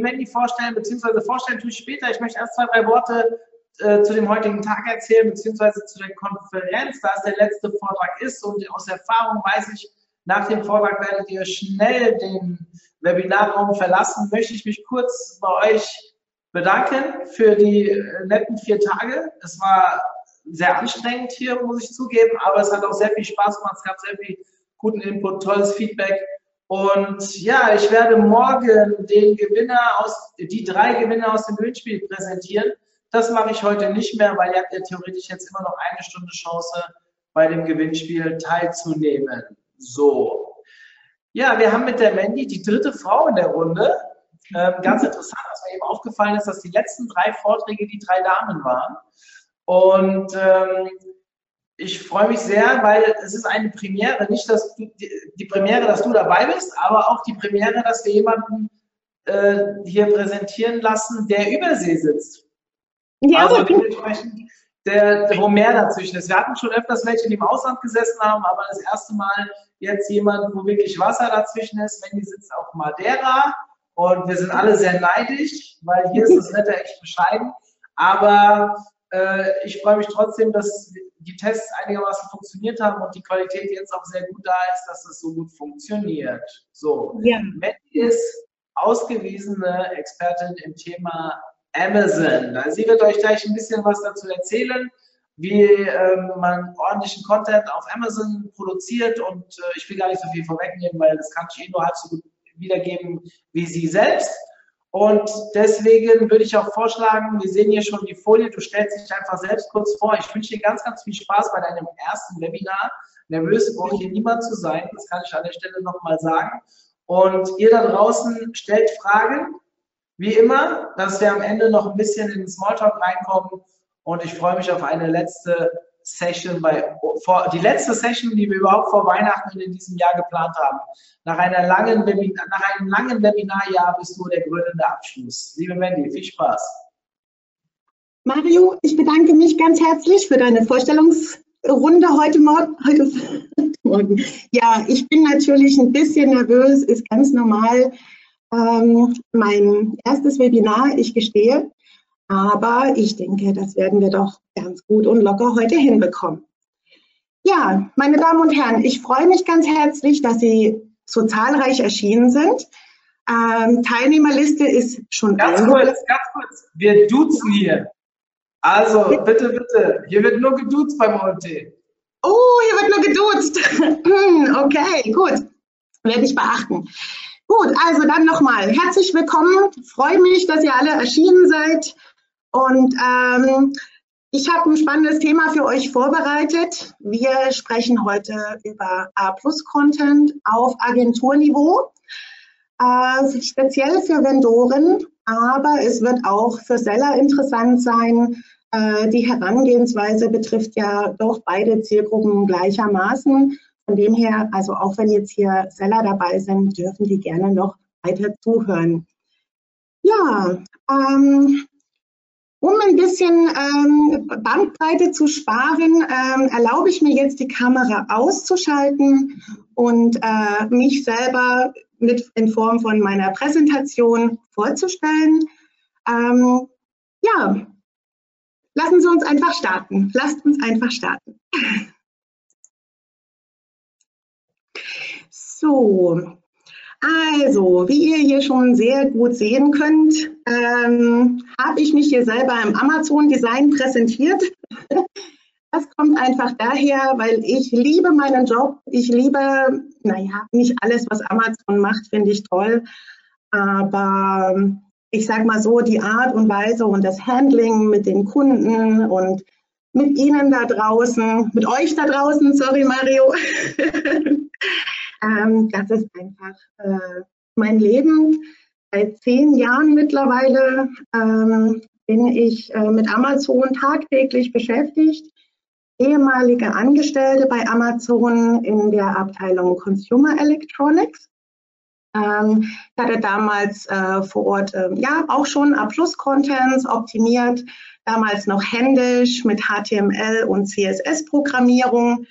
Die Mandy vorstellen, beziehungsweise vorstellen tue ich später. Ich möchte erst zwei, drei Worte äh, zu dem heutigen Tag erzählen, beziehungsweise zu der Konferenz, da es der letzte Vortrag ist. Und aus Erfahrung weiß ich, nach dem Vortrag werdet ihr schnell den Webinarraum verlassen. Möchte ich mich kurz bei euch bedanken für die äh, netten vier Tage. Es war sehr anstrengend hier, muss ich zugeben, aber es hat auch sehr viel Spaß gemacht. Es gab sehr viel guten Input, tolles Feedback. Und ja, ich werde morgen den Gewinner aus, die drei Gewinner aus dem Gewinnspiel präsentieren. Das mache ich heute nicht mehr, weil ihr habt ja theoretisch jetzt immer noch eine Stunde Chance, bei dem Gewinnspiel teilzunehmen. So. Ja, wir haben mit der Mandy die dritte Frau in der Runde. Ähm, ganz interessant, was mir eben aufgefallen ist, dass die letzten drei Vorträge die drei Damen waren. Und ähm, ich freue mich sehr, weil es ist eine Premiere, nicht dass du, die Premiere, dass du dabei bist, aber auch die Premiere, dass wir jemanden äh, hier präsentieren lassen, der über See sitzt. Ja, also dementsprechend, der, wo mehr dazwischen ist. Wir hatten schon öfters welche, die im Ausland gesessen haben, aber das erste Mal jetzt jemand, wo wirklich Wasser dazwischen ist. Mandy sitzt auf Madeira und wir sind alle sehr neidisch, weil hier ist das Wetter echt bescheiden. Aber ich freue mich trotzdem, dass die Tests einigermaßen funktioniert haben und die Qualität jetzt auch sehr gut da ist, dass es so gut funktioniert. So, ja. Matt ist ausgewiesene Expertin im Thema Amazon. Sie wird euch gleich ein bisschen was dazu erzählen, wie ähm, man ordentlichen Content auf Amazon produziert und äh, ich will gar nicht so viel vorwegnehmen, weil das kann ich eh nur halb so gut wiedergeben wie sie selbst. Und deswegen würde ich auch vorschlagen, wir sehen hier schon die Folie, du stellst dich einfach selbst kurz vor. Ich wünsche dir ganz, ganz viel Spaß bei deinem ersten Webinar. Nervös braucht hier niemand zu sein, das kann ich an der Stelle nochmal sagen. Und ihr da draußen stellt Fragen, wie immer, dass wir am Ende noch ein bisschen in den Smalltalk reinkommen. Und ich freue mich auf eine letzte Session bei, vor, die letzte Session, die wir überhaupt vor Weihnachten in diesem Jahr geplant haben. Nach, einer langen Webinar, nach einem langen Webinarjahr bist du der gründende Abschluss. Liebe Mandy, viel Spaß. Mario, ich bedanke mich ganz herzlich für deine Vorstellungsrunde heute Morgen. Heute Morgen. Ja, ich bin natürlich ein bisschen nervös, ist ganz normal. Ähm, mein erstes Webinar, ich gestehe. Aber ich denke, das werden wir doch ganz gut und locker heute hinbekommen. Ja, meine Damen und Herren, ich freue mich ganz herzlich, dass Sie so zahlreich erschienen sind. Ähm, Teilnehmerliste ist schon Ganz kurz, ganz kurz. Wir duzen hier. Also, bitte, bitte. Hier wird nur geduzt beim OMT. Oh, hier wird nur geduzt. okay, gut. Werde ich beachten. Gut, also dann nochmal. Herzlich willkommen. Freue mich, dass ihr alle erschienen seid. Und ähm, ich habe ein spannendes Thema für euch vorbereitet. Wir sprechen heute über A-Plus-Content auf Agenturniveau, äh, speziell für Vendoren, aber es wird auch für Seller interessant sein. Äh, die Herangehensweise betrifft ja doch beide Zielgruppen gleichermaßen. Von dem her, also auch wenn jetzt hier Seller dabei sind, dürfen die gerne noch weiter zuhören. Ja, ähm, um ein bisschen ähm, Bandbreite zu sparen, ähm, erlaube ich mir jetzt die Kamera auszuschalten und äh, mich selber mit in Form von meiner Präsentation vorzustellen. Ähm, ja, lassen Sie uns einfach starten. Lasst uns einfach starten. So, also, wie ihr hier schon sehr gut sehen könnt, ähm, habe ich mich hier selber im Amazon Design präsentiert. Das kommt einfach daher, weil ich liebe meinen Job. Ich liebe, naja, nicht alles, was Amazon macht, finde ich toll. Aber ich sage mal so, die Art und Weise und das Handling mit den Kunden und mit Ihnen da draußen, mit euch da draußen, sorry Mario, Ähm, das ist einfach äh, mein Leben seit zehn Jahren mittlerweile. Ähm, bin ich äh, mit Amazon tagtäglich beschäftigt. Ehemalige Angestellte bei Amazon in der Abteilung Consumer Electronics. Ähm, ich hatte damals äh, vor Ort äh, ja auch schon A-Plus-Contents optimiert, damals noch händisch mit HTML und CSS-Programmierung.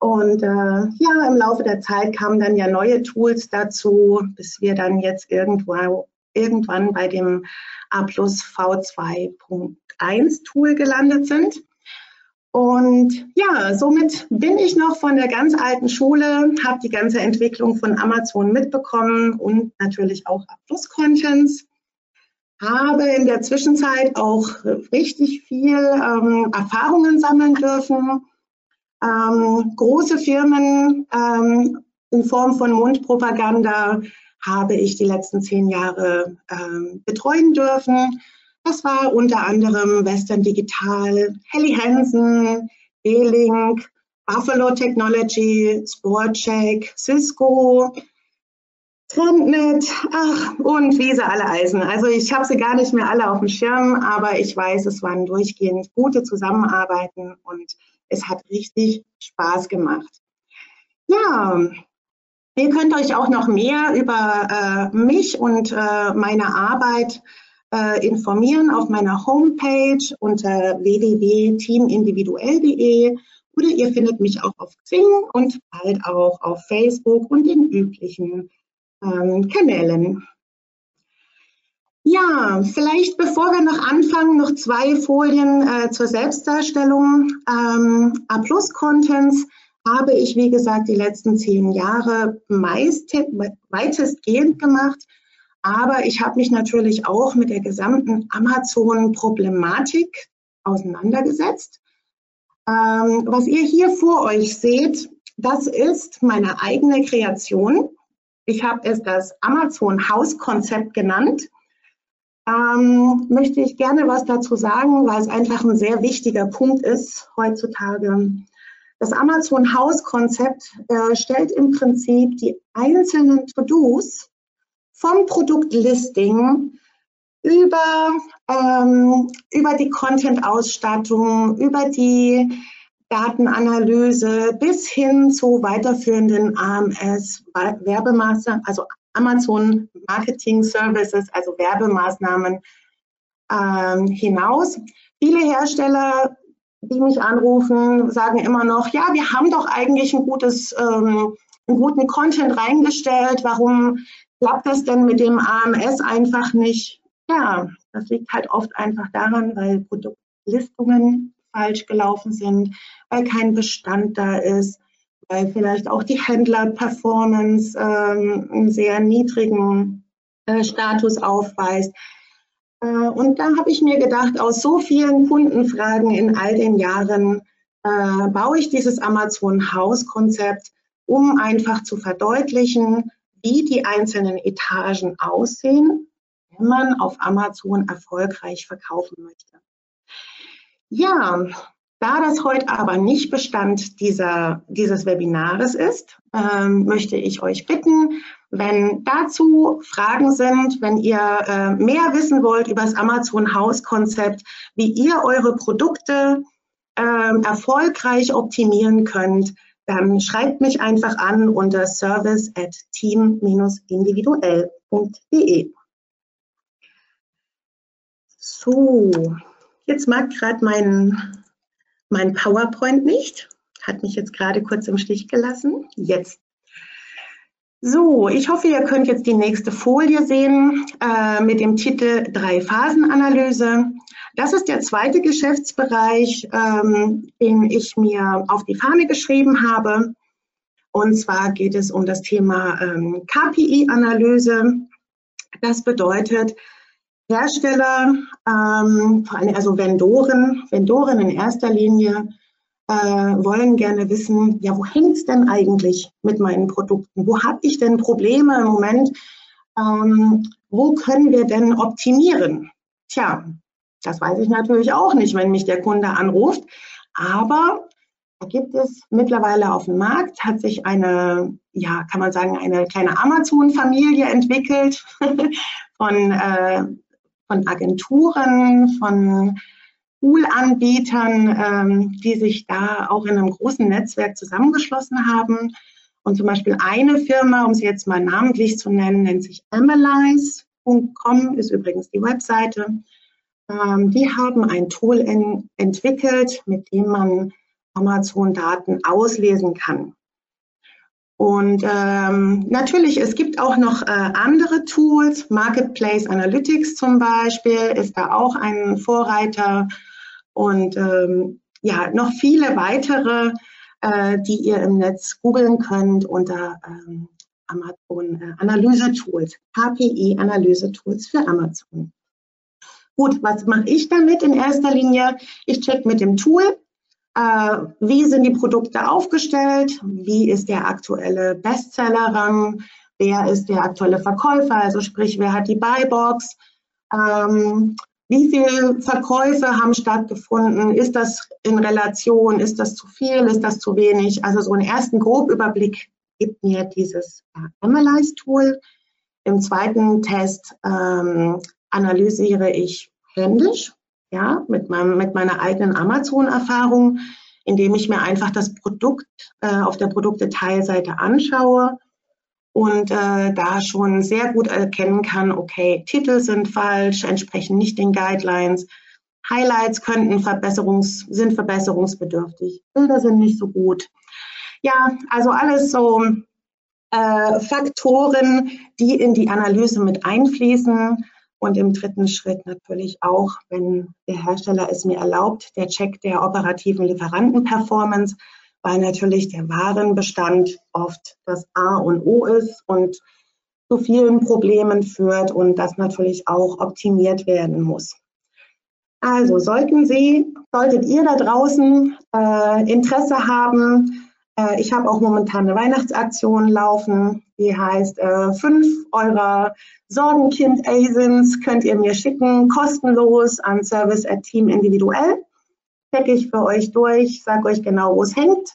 Und äh, ja, im Laufe der Zeit kamen dann ja neue Tools dazu, bis wir dann jetzt irgendwo, irgendwann bei dem A plus V2.1 Tool gelandet sind. Und ja, somit bin ich noch von der ganz alten Schule, habe die ganze Entwicklung von Amazon mitbekommen und natürlich auch A plus Contents. Habe in der Zwischenzeit auch richtig viel ähm, Erfahrungen sammeln dürfen. Ähm, große Firmen ähm, in Form von Mundpropaganda habe ich die letzten zehn Jahre ähm, betreuen dürfen. Das war unter anderem Western Digital, Helly Hansen, D-Link, Buffalo Technology, Sportcheck, Cisco, Trendnet, ach, und wie sie alle eisen. Also ich habe sie gar nicht mehr alle auf dem Schirm, aber ich weiß, es waren durchgehend gute Zusammenarbeiten und es hat richtig Spaß gemacht. Ja, Ihr könnt euch auch noch mehr über äh, mich und äh, meine Arbeit äh, informieren auf meiner Homepage unter www.teamindividuell.de oder ihr findet mich auch auf Xing und bald auch auf Facebook und den üblichen ähm, Kanälen. Ja, vielleicht bevor wir noch anfangen, noch zwei Folien äh, zur Selbstdarstellung. Ähm, A-Plus-Contents habe ich, wie gesagt, die letzten zehn Jahre meist, weitestgehend gemacht. Aber ich habe mich natürlich auch mit der gesamten Amazon-Problematik auseinandergesetzt. Ähm, was ihr hier vor euch seht, das ist meine eigene Kreation. Ich habe es das Amazon-Haus-Konzept genannt. Ähm, möchte ich gerne was dazu sagen, weil es einfach ein sehr wichtiger Punkt ist heutzutage. Das Amazon-Haus-Konzept äh, stellt im Prinzip die einzelnen To-Dos vom Produktlisting über, ähm, über die Content-Ausstattung, über die Datenanalyse bis hin zu weiterführenden AMS, Werbemaßnahmen, also Amazon Marketing Services, also Werbemaßnahmen ähm, hinaus. Viele Hersteller die mich anrufen, sagen immer noch, ja, wir haben doch eigentlich ein gutes, ähm, einen guten Content reingestellt. Warum klappt das denn mit dem AMS einfach nicht? Ja, das liegt halt oft einfach daran, weil Produktlistungen falsch gelaufen sind, weil kein Bestand da ist, weil vielleicht auch die Händler-Performance ähm, einen sehr niedrigen äh, Status aufweist. Äh, und da habe ich mir gedacht, aus so vielen Kundenfragen in all den Jahren äh, baue ich dieses Amazon-Haus-Konzept, um einfach zu verdeutlichen, wie die einzelnen Etagen aussehen, wenn man auf Amazon erfolgreich verkaufen möchte. Ja, da das heute aber nicht Bestand dieser, dieses Webinares ist, ähm, möchte ich euch bitten, wenn dazu Fragen sind, wenn ihr äh, mehr wissen wollt über das Amazon-Haus-Konzept, wie ihr eure Produkte äh, erfolgreich optimieren könnt, dann schreibt mich einfach an unter service at team-individuell.de. So, jetzt mag gerade mein, mein PowerPoint nicht. Hat mich jetzt gerade kurz im Stich gelassen. Jetzt so, ich hoffe, ihr könnt jetzt die nächste Folie sehen äh, mit dem Titel Drei-Phasen-Analyse. Das ist der zweite Geschäftsbereich, ähm, den ich mir auf die Fahne geschrieben habe. Und zwar geht es um das Thema ähm, KPI-Analyse. Das bedeutet, Hersteller, ähm, also Vendoren, Vendoren in erster Linie, äh, wollen gerne wissen, ja, wo hängt es denn eigentlich mit meinen Produkten? Wo habe ich denn Probleme im Moment? Ähm, wo können wir denn optimieren? Tja, das weiß ich natürlich auch nicht, wenn mich der Kunde anruft. Aber da gibt es mittlerweile auf dem Markt, hat sich eine, ja, kann man sagen, eine kleine Amazon-Familie entwickelt von, äh, von Agenturen, von Pool-Anbietern, ähm, die sich da auch in einem großen Netzwerk zusammengeschlossen haben. Und zum Beispiel eine Firma, um sie jetzt mal namentlich zu nennen, nennt sich Analyze.com, ist übrigens die Webseite. Ähm, die haben ein Tool in, entwickelt, mit dem man Amazon-Daten auslesen kann. Und ähm, natürlich, es gibt auch noch äh, andere Tools, Marketplace Analytics zum Beispiel ist da auch ein Vorreiter und ähm, ja, noch viele weitere, äh, die ihr im Netz googeln könnt unter ähm, Amazon äh, Analyse-Tools, HPI-Analyse-Tools für Amazon. Gut, was mache ich damit in erster Linie? Ich check mit dem Tool, wie sind die Produkte aufgestellt? Wie ist der aktuelle Bestsellerrang? Wer ist der aktuelle Verkäufer? Also sprich, wer hat die Buybox? Ähm, wie viele Verkäufe haben stattgefunden? Ist das in Relation? Ist das zu viel? Ist das zu wenig? Also so einen ersten Grobüberblick gibt mir dieses äh, Analyze-Tool. Im zweiten Test ähm, analysiere ich händisch ja, mit, meinem, mit meiner eigenen Amazon-Erfahrung, indem ich mir einfach das Produkt äh, auf der Produktdetailseite anschaue und äh, da schon sehr gut erkennen kann, okay, Titel sind falsch, entsprechen nicht den Guidelines, Highlights könnten Verbesserungs, sind verbesserungsbedürftig, Bilder sind nicht so gut. Ja, also alles so äh, Faktoren, die in die Analyse mit einfließen und im dritten Schritt natürlich auch, wenn der Hersteller es mir erlaubt, der Check der operativen Lieferantenperformance, weil natürlich der Warenbestand oft das A und O ist und zu vielen Problemen führt und das natürlich auch optimiert werden muss. Also sollten Sie, solltet ihr da draußen äh, Interesse haben, äh, ich habe auch momentan eine Weihnachtsaktion laufen, die heißt äh, fünf eurer Sorgenkind-ASINs könnt ihr mir schicken, kostenlos an Service at Team individuell. Checke ich für euch durch, sage euch genau, wo es hängt.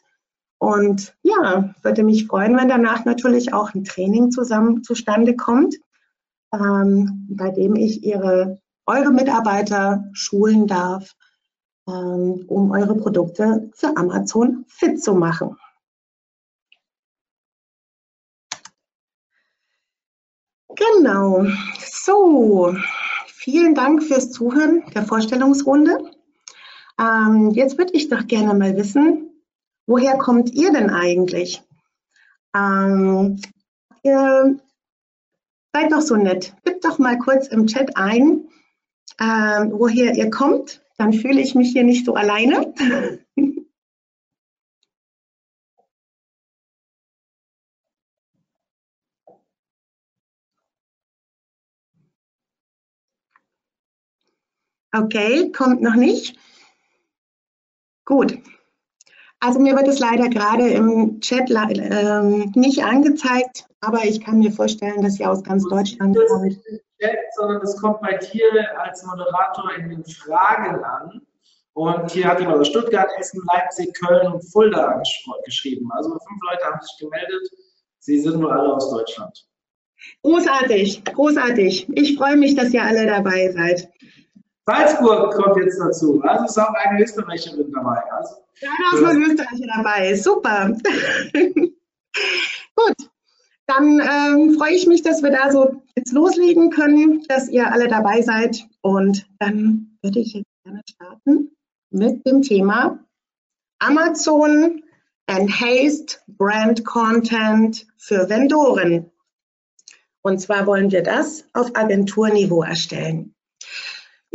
Und ja, würde mich freuen, wenn danach natürlich auch ein Training zusammen zustande kommt, ähm, bei dem ich ihre, eure Mitarbeiter schulen darf, ähm, um eure Produkte für Amazon fit zu machen. Genau. So, vielen Dank fürs Zuhören der Vorstellungsrunde. Ähm, jetzt würde ich doch gerne mal wissen, woher kommt ihr denn eigentlich? Ähm, ihr seid doch so nett. Tippt doch mal kurz im Chat ein, ähm, woher ihr kommt. Dann fühle ich mich hier nicht so alleine. Okay, kommt noch nicht. Gut. Also mir wird es leider gerade im Chat äh, nicht angezeigt, aber ich kann mir vorstellen, dass ihr aus ganz Deutschland kommt. Nicht im Chat, sondern es kommt bei dir als Moderator in den Fragen an. Und hier hat jemand aus Stuttgart, Essen, Leipzig, Köln und Fulda geschrieben. Also fünf Leute haben sich gemeldet. Sie sind nur alle aus Deutschland. Großartig, großartig. Ich freue mich, dass ihr alle dabei seid. Salzburg kommt jetzt dazu. Also ist auch eine Österreicherin dabei. Also, ja, da ist eine Österreicher dabei. Super. Gut. Dann ähm, freue ich mich, dass wir da so jetzt loslegen können, dass ihr alle dabei seid. Und dann würde ich jetzt gerne starten mit dem Thema Amazon Enhanced Brand Content für Vendoren. Und zwar wollen wir das auf Agenturniveau erstellen.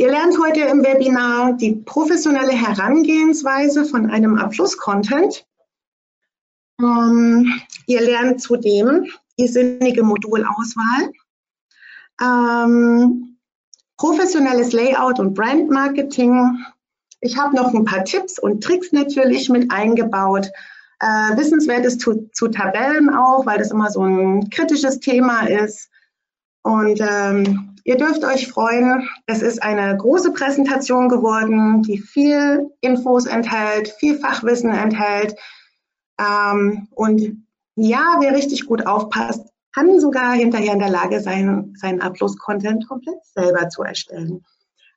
Ihr lernt heute im Webinar die professionelle Herangehensweise von einem Abschluss-Content. Ähm, ihr lernt zudem die sinnige Modulauswahl, ähm, professionelles Layout und Brandmarketing. Ich habe noch ein paar Tipps und Tricks natürlich mit eingebaut. Äh, Wissenswertes zu, zu Tabellen auch, weil das immer so ein kritisches Thema ist. Und ähm, Ihr dürft euch freuen. Es ist eine große Präsentation geworden, die viel Infos enthält, viel Fachwissen enthält. Ähm, und ja, wer richtig gut aufpasst, kann sogar hinterher in der Lage sein, seinen Abschluss-Content komplett selber zu erstellen.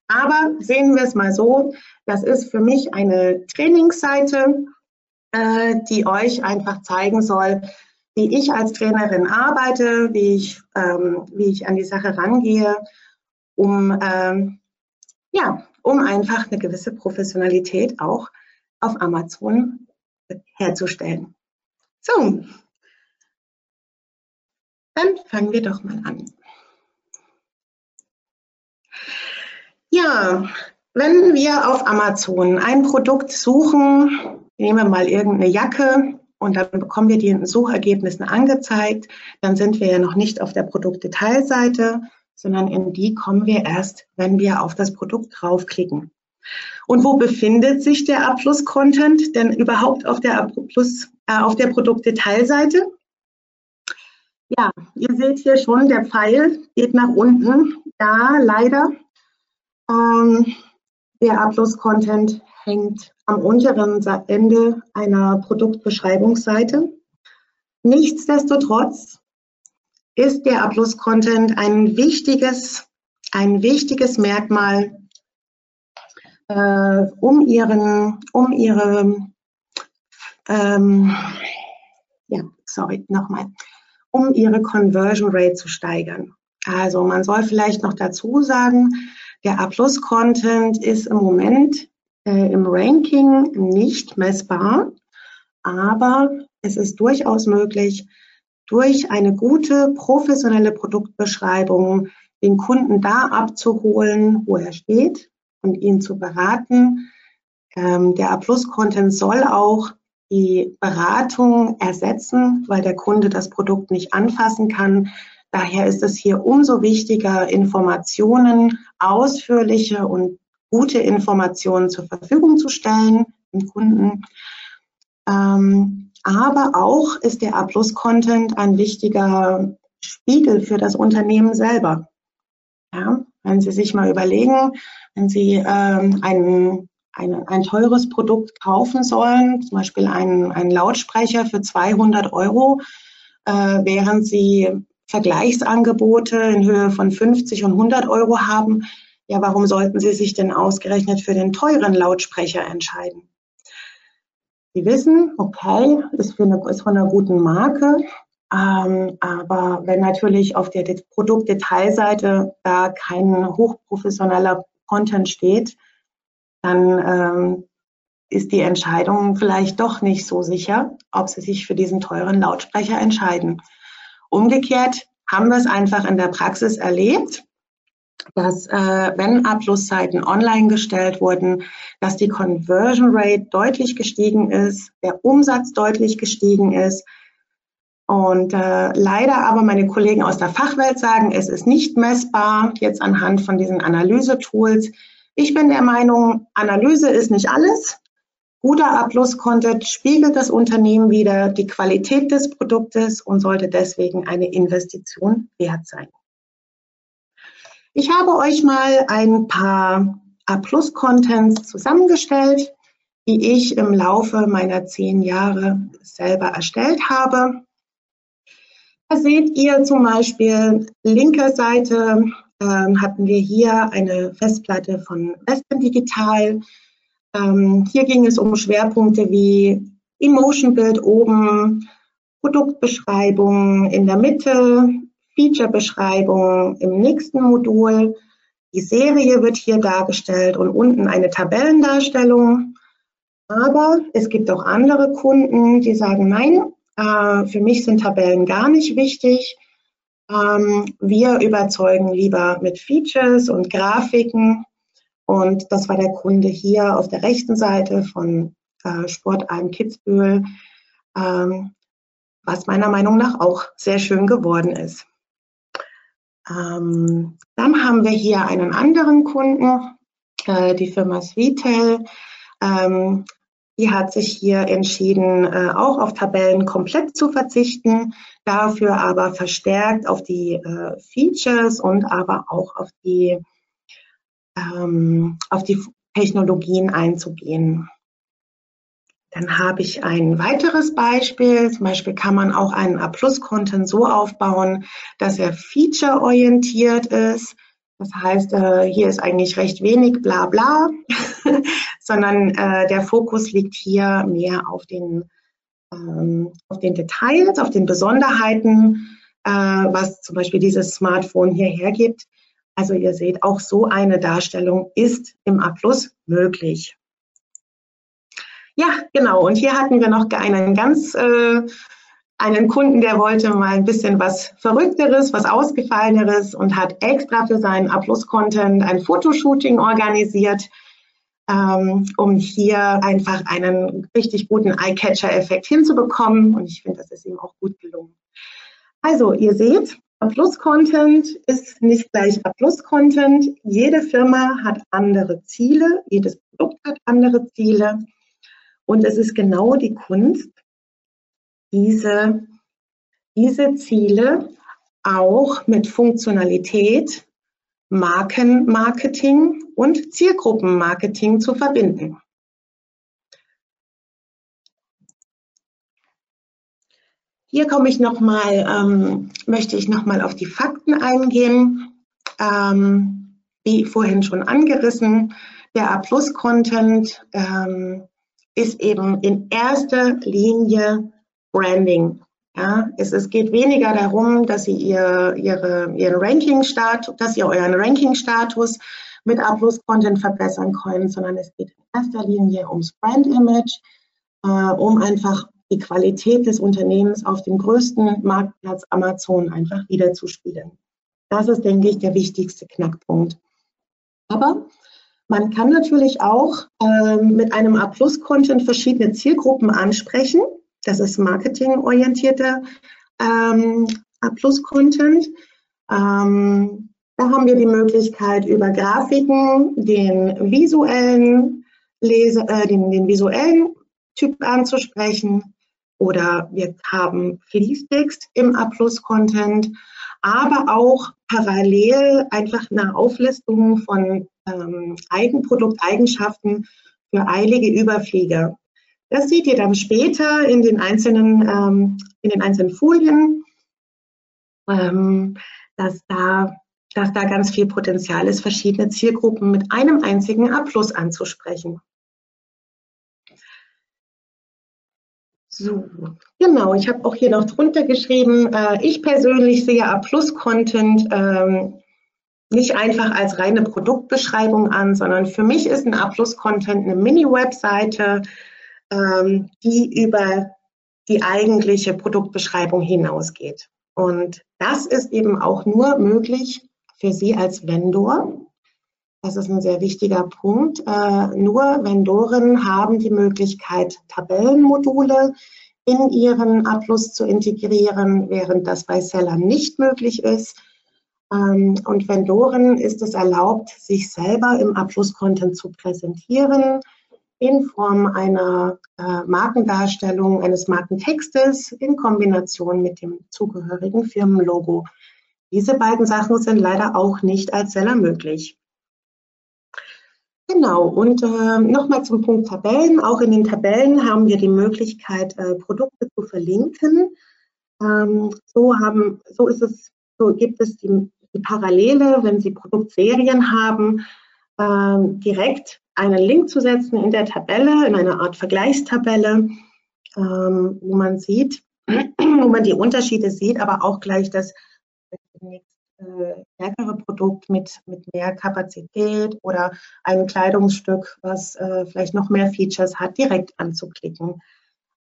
Aber sehen wir es mal so, das ist für mich eine Trainingsseite, äh, die euch einfach zeigen soll, wie ich als Trainerin arbeite, wie ich, ähm, wie ich an die Sache rangehe, um, ähm, ja, um einfach eine gewisse Professionalität auch auf Amazon herzustellen. So, dann fangen wir doch mal an. Ja, wenn wir auf Amazon ein Produkt suchen, nehmen wir mal irgendeine Jacke und dann bekommen wir die in Suchergebnissen angezeigt, dann sind wir ja noch nicht auf der Produktdetailseite, sondern in die kommen wir erst, wenn wir auf das Produkt draufklicken. Und wo befindet sich der Abschluss-Content denn überhaupt auf der, Abschluss, äh, auf der Produktdetailseite? Ja, ihr seht hier schon, der Pfeil geht nach unten. Da leider ähm, der Abschluss-Content hängt am unteren Ende einer Produktbeschreibungsseite. Nichtsdestotrotz ist der Abschluss-Content ein wichtiges, ein wichtiges Merkmal, äh, um ihren, um ihre, ähm, ja, sorry, nochmal, um ihre Conversion Rate zu steigern. Also man soll vielleicht noch dazu sagen, der Abschluss-Content ist im Moment äh, im Ranking nicht messbar, aber es ist durchaus möglich, durch eine gute professionelle Produktbeschreibung den Kunden da abzuholen, wo er steht und ihn zu beraten. Ähm, der A-Plus-Content soll auch die Beratung ersetzen, weil der Kunde das Produkt nicht anfassen kann. Daher ist es hier umso wichtiger, Informationen, ausführliche und gute Informationen zur Verfügung zu stellen dem Kunden. Ähm, aber auch ist der A-Plus-Content ein wichtiger Spiegel für das Unternehmen selber. Ja, wenn Sie sich mal überlegen, wenn Sie ähm, ein, ein, ein teures Produkt kaufen sollen, zum Beispiel einen, einen Lautsprecher für 200 Euro, äh, während Sie Vergleichsangebote in Höhe von 50 und 100 Euro haben, ja, warum sollten Sie sich denn ausgerechnet für den teuren Lautsprecher entscheiden? Sie wissen, okay, ist, für eine, ist von einer guten Marke, ähm, aber wenn natürlich auf der Produktdetailseite da kein hochprofessioneller Content steht, dann ähm, ist die Entscheidung vielleicht doch nicht so sicher, ob Sie sich für diesen teuren Lautsprecher entscheiden. Umgekehrt haben wir es einfach in der Praxis erlebt, dass äh, wenn Abschlusszeiten online gestellt wurden, dass die Conversion Rate deutlich gestiegen ist, der Umsatz deutlich gestiegen ist. Und äh, leider aber meine Kollegen aus der Fachwelt sagen, es ist nicht messbar jetzt anhand von diesen Analyse-Tools. Ich bin der Meinung, Analyse ist nicht alles. Guter Abschluss-Content spiegelt das Unternehmen wieder, die Qualität des Produktes und sollte deswegen eine Investition wert sein. Ich habe euch mal ein paar A-Plus-Contents zusammengestellt, die ich im Laufe meiner zehn Jahre selber erstellt habe. Da seht ihr zum Beispiel linke Seite ähm, hatten wir hier eine Festplatte von Western Digital. Ähm, hier ging es um Schwerpunkte wie Emotion Build oben, Produktbeschreibung in der Mitte, Feature-Beschreibung im nächsten Modul. Die Serie wird hier dargestellt und unten eine Tabellendarstellung. Aber es gibt auch andere Kunden, die sagen, nein, äh, für mich sind Tabellen gar nicht wichtig. Ähm, wir überzeugen lieber mit Features und Grafiken. Und das war der Kunde hier auf der rechten Seite von äh, Sportalm Kitzbühel, ähm, was meiner Meinung nach auch sehr schön geworden ist. Ähm, dann haben wir hier einen anderen Kunden, äh, die Firma Sweetel. Ähm, die hat sich hier entschieden, äh, auch auf Tabellen komplett zu verzichten, dafür aber verstärkt auf die äh, Features und aber auch auf die, ähm, auf die Technologien einzugehen. Dann habe ich ein weiteres Beispiel. Zum Beispiel kann man auch einen A-Plus-Content so aufbauen, dass er feature-orientiert ist. Das heißt, äh, hier ist eigentlich recht wenig bla bla, sondern äh, der Fokus liegt hier mehr auf den, ähm, auf den Details, auf den Besonderheiten, äh, was zum Beispiel dieses Smartphone hier hergibt. Also ihr seht, auch so eine Darstellung ist im A Plus möglich. Ja, genau. Und hier hatten wir noch einen ganz äh, einen Kunden, der wollte mal ein bisschen was Verrückteres, was Ausgefalleneres und hat extra für seinen A-Plus-Content ein Fotoshooting organisiert, ähm, um hier einfach einen richtig guten Eye-Catcher-Effekt hinzubekommen. Und ich finde, das ist ihm auch gut gelungen. Also, ihr seht, A-Plus-Content ist nicht gleich A-Plus-Content. Jede Firma hat andere Ziele, jedes Produkt hat andere Ziele. Und es ist genau die Kunst, diese, diese Ziele auch mit Funktionalität, Markenmarketing und Zielgruppenmarketing zu verbinden. Hier komme ich noch mal, ähm, möchte ich noch mal auf die Fakten eingehen. Ähm, wie vorhin schon angerissen, der A-Plus-Content ähm, ist eben in erster Linie Branding. Ja, es, es geht weniger darum, dass Sie ihr, ihre, ihren Ranking-Status, dass ihr euren Ranking-Status mit A-Plus-Content verbessern können, sondern es geht in erster Linie ums Brand-Image, äh, um einfach die Qualität des Unternehmens auf dem größten Marktplatz Amazon einfach wiederzuspiegeln. Das ist, denke ich, der wichtigste Knackpunkt. Aber man kann natürlich auch äh, mit einem A-Plus-Content verschiedene Zielgruppen ansprechen. Das ist marketingorientierter ähm, A-Plus-Content. Ähm, da haben wir die Möglichkeit, über Grafiken den visuellen Lese, äh, den, den visuellen Typ anzusprechen. Oder wir haben Fließtext im A-Plus-Content, aber auch parallel einfach eine Auflistung von ähm, Eigenprodukteigenschaften für eilige Überflieger. Das seht ihr dann später in den einzelnen, ähm, in den einzelnen Folien, ähm, dass, da, dass da ganz viel Potenzial ist, verschiedene Zielgruppen mit einem einzigen A Plus anzusprechen. So, genau, ich habe auch hier noch drunter geschrieben, äh, ich persönlich sehe A Plus Content ähm, nicht einfach als reine Produktbeschreibung an, sondern für mich ist ein A Plus Content eine Mini-Webseite, ähm, die über die eigentliche Produktbeschreibung hinausgeht. Und das ist eben auch nur möglich für Sie als Vendor. Das ist ein sehr wichtiger Punkt. Äh, nur Vendoren haben die Möglichkeit, Tabellenmodule in ihren Abschluss zu integrieren, während das bei Sellern nicht möglich ist. Ähm, und Vendoren ist es erlaubt, sich selber im Abschluss-Content zu präsentieren, in Form einer äh, Markendarstellung, eines Markentextes in Kombination mit dem zugehörigen Firmenlogo. Diese beiden Sachen sind leider auch nicht als Seller möglich. Genau, und äh, nochmal zum Punkt Tabellen. Auch in den Tabellen haben wir die Möglichkeit, äh, Produkte zu verlinken. Ähm, so, haben, so, ist es, so gibt es die, die Parallele, wenn Sie Produktserien haben, äh, direkt einen Link zu setzen in der Tabelle, in einer Art Vergleichstabelle, ähm, wo man sieht, wo man die Unterschiede sieht, aber auch gleich das äh, stärkere Produkt mit, mit mehr Kapazität oder ein Kleidungsstück, was äh, vielleicht noch mehr Features hat, direkt anzuklicken.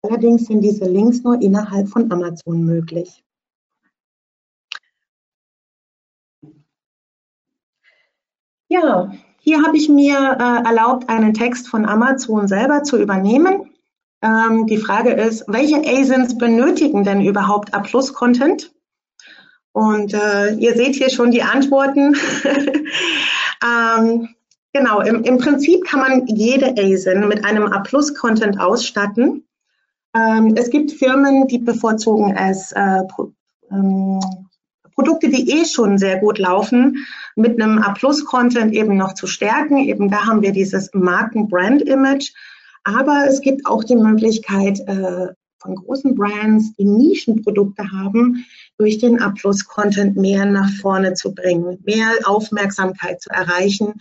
Allerdings sind diese Links nur innerhalb von Amazon möglich. Ja, hier habe ich mir äh, erlaubt, einen Text von Amazon selber zu übernehmen. Ähm, die Frage ist, welche ASINs benötigen denn überhaupt A-Plus-Content? Und äh, ihr seht hier schon die Antworten. ähm, genau, im, im, Prinzip kann man jede ASIN mit einem A-Plus-Content ausstatten. Ähm, es gibt Firmen, die bevorzugen es, äh, ähm, Produkte, die eh schon sehr gut laufen, mit einem A-Plus-Content eben noch zu stärken. Eben da haben wir dieses Marken-Brand-Image. Aber es gibt auch die Möglichkeit äh, von großen Brands, die Nischenprodukte haben, durch den Abfluss-Content mehr nach vorne zu bringen, mehr Aufmerksamkeit zu erreichen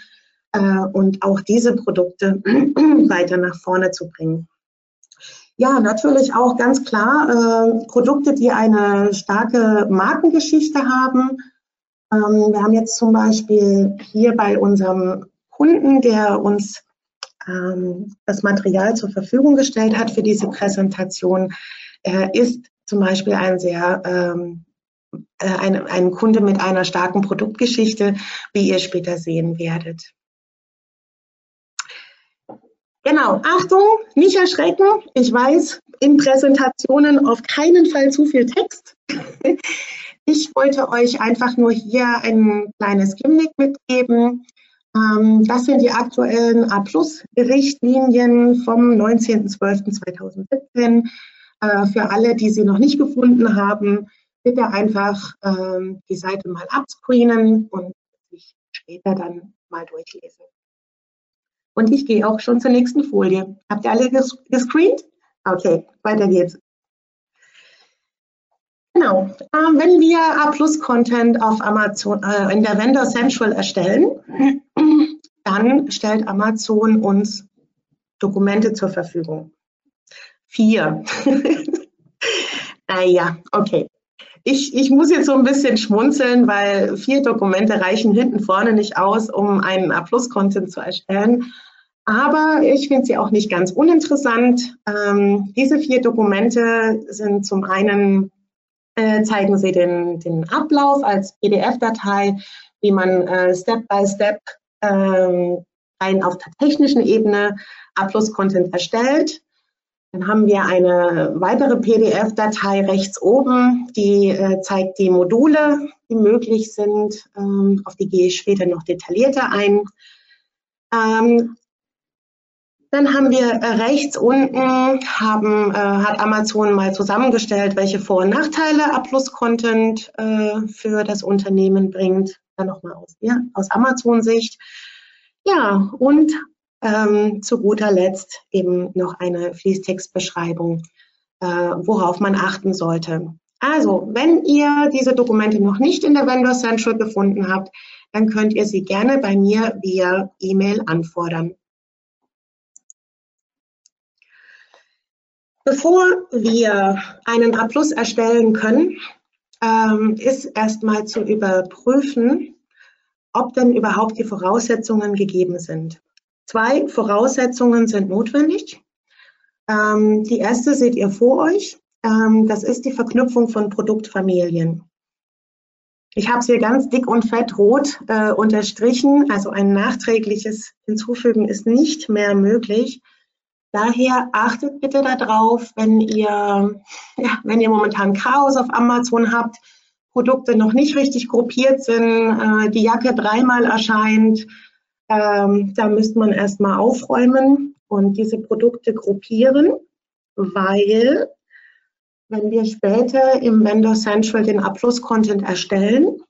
äh, und auch diese Produkte weiter nach vorne zu bringen. Ja, natürlich auch ganz klar äh, Produkte, die eine starke Markengeschichte haben. Ähm, wir haben jetzt zum Beispiel hier bei unserem Kunden, der uns ähm, das Material zur Verfügung gestellt hat für diese Präsentation, er ist zum Beispiel ein sehr ähm, äh, ein, ein Kunde mit einer starken Produktgeschichte, wie ihr später sehen werdet. Genau, Achtung, nicht erschrecken. Ich weiß, in Präsentationen auf keinen Fall zu viel Text. Ich wollte euch einfach nur hier ein kleines Gimmick mitgeben. Ähm, das sind die aktuellen A-Plus-Richtlinien vom 19.12.2017. Äh, für alle, die sie noch nicht gefunden haben, bitte einfach ähm, die Seite mal abscreenen und sich später dann mal durchlesen. Und ich gehe auch schon zur nächsten Folie. Habt ihr alle ges gescreent? Okay, weiter geht's. Genau. Ähm, wenn wir A-Plus-Content auf Amazon äh, in der Vendor Central erstellen, dann stellt Amazon uns Dokumente zur Verfügung. Vier. naja, okay. Ich, ich muss jetzt so ein bisschen schmunzeln, weil vier Dokumente reichen hinten vorne nicht aus, um einen A-Plus-Content zu erstellen. Aber ich finde sie auch nicht ganz uninteressant. Ähm, diese vier Dokumente sind zum einen, äh, zeigen sie den, den Ablauf als PDF-Datei, wie man äh, Step by Step ähm, rein auf der technischen Ebene A-Plus-Content erstellt. Dann haben wir eine weitere PDF-Datei rechts oben, die äh, zeigt die Module, die möglich sind. Ähm, auf die gehe ich später noch detaillierter ein. Ähm, dann haben wir äh, rechts unten, haben, äh, hat Amazon mal zusammengestellt, welche Vor- und Nachteile A-Plus-Content äh, für das Unternehmen bringt. Dann nochmal aus, ja, aus Amazon-Sicht. Ja, und ähm, zu guter Letzt eben noch eine Fließtextbeschreibung, äh, worauf man achten sollte. Also, wenn ihr diese Dokumente noch nicht in der Vendor Central gefunden habt, dann könnt ihr sie gerne bei mir via E-Mail anfordern. Bevor wir einen A Plus erstellen können, ähm, ist erstmal zu überprüfen, ob denn überhaupt die Voraussetzungen gegeben sind. Zwei Voraussetzungen sind notwendig. Ähm, die erste seht ihr vor euch. Ähm, das ist die Verknüpfung von Produktfamilien. Ich habe es hier ganz dick und fett rot äh, unterstrichen. Also ein nachträgliches Hinzufügen ist nicht mehr möglich. Daher achtet bitte darauf, wenn ihr, ja, wenn ihr momentan Chaos auf Amazon habt, Produkte noch nicht richtig gruppiert sind, äh, die Jacke dreimal erscheint, ähm, da müsste man erstmal aufräumen und diese Produkte gruppieren, weil wenn wir später im Vendor Central den Abschluss-Content erstellen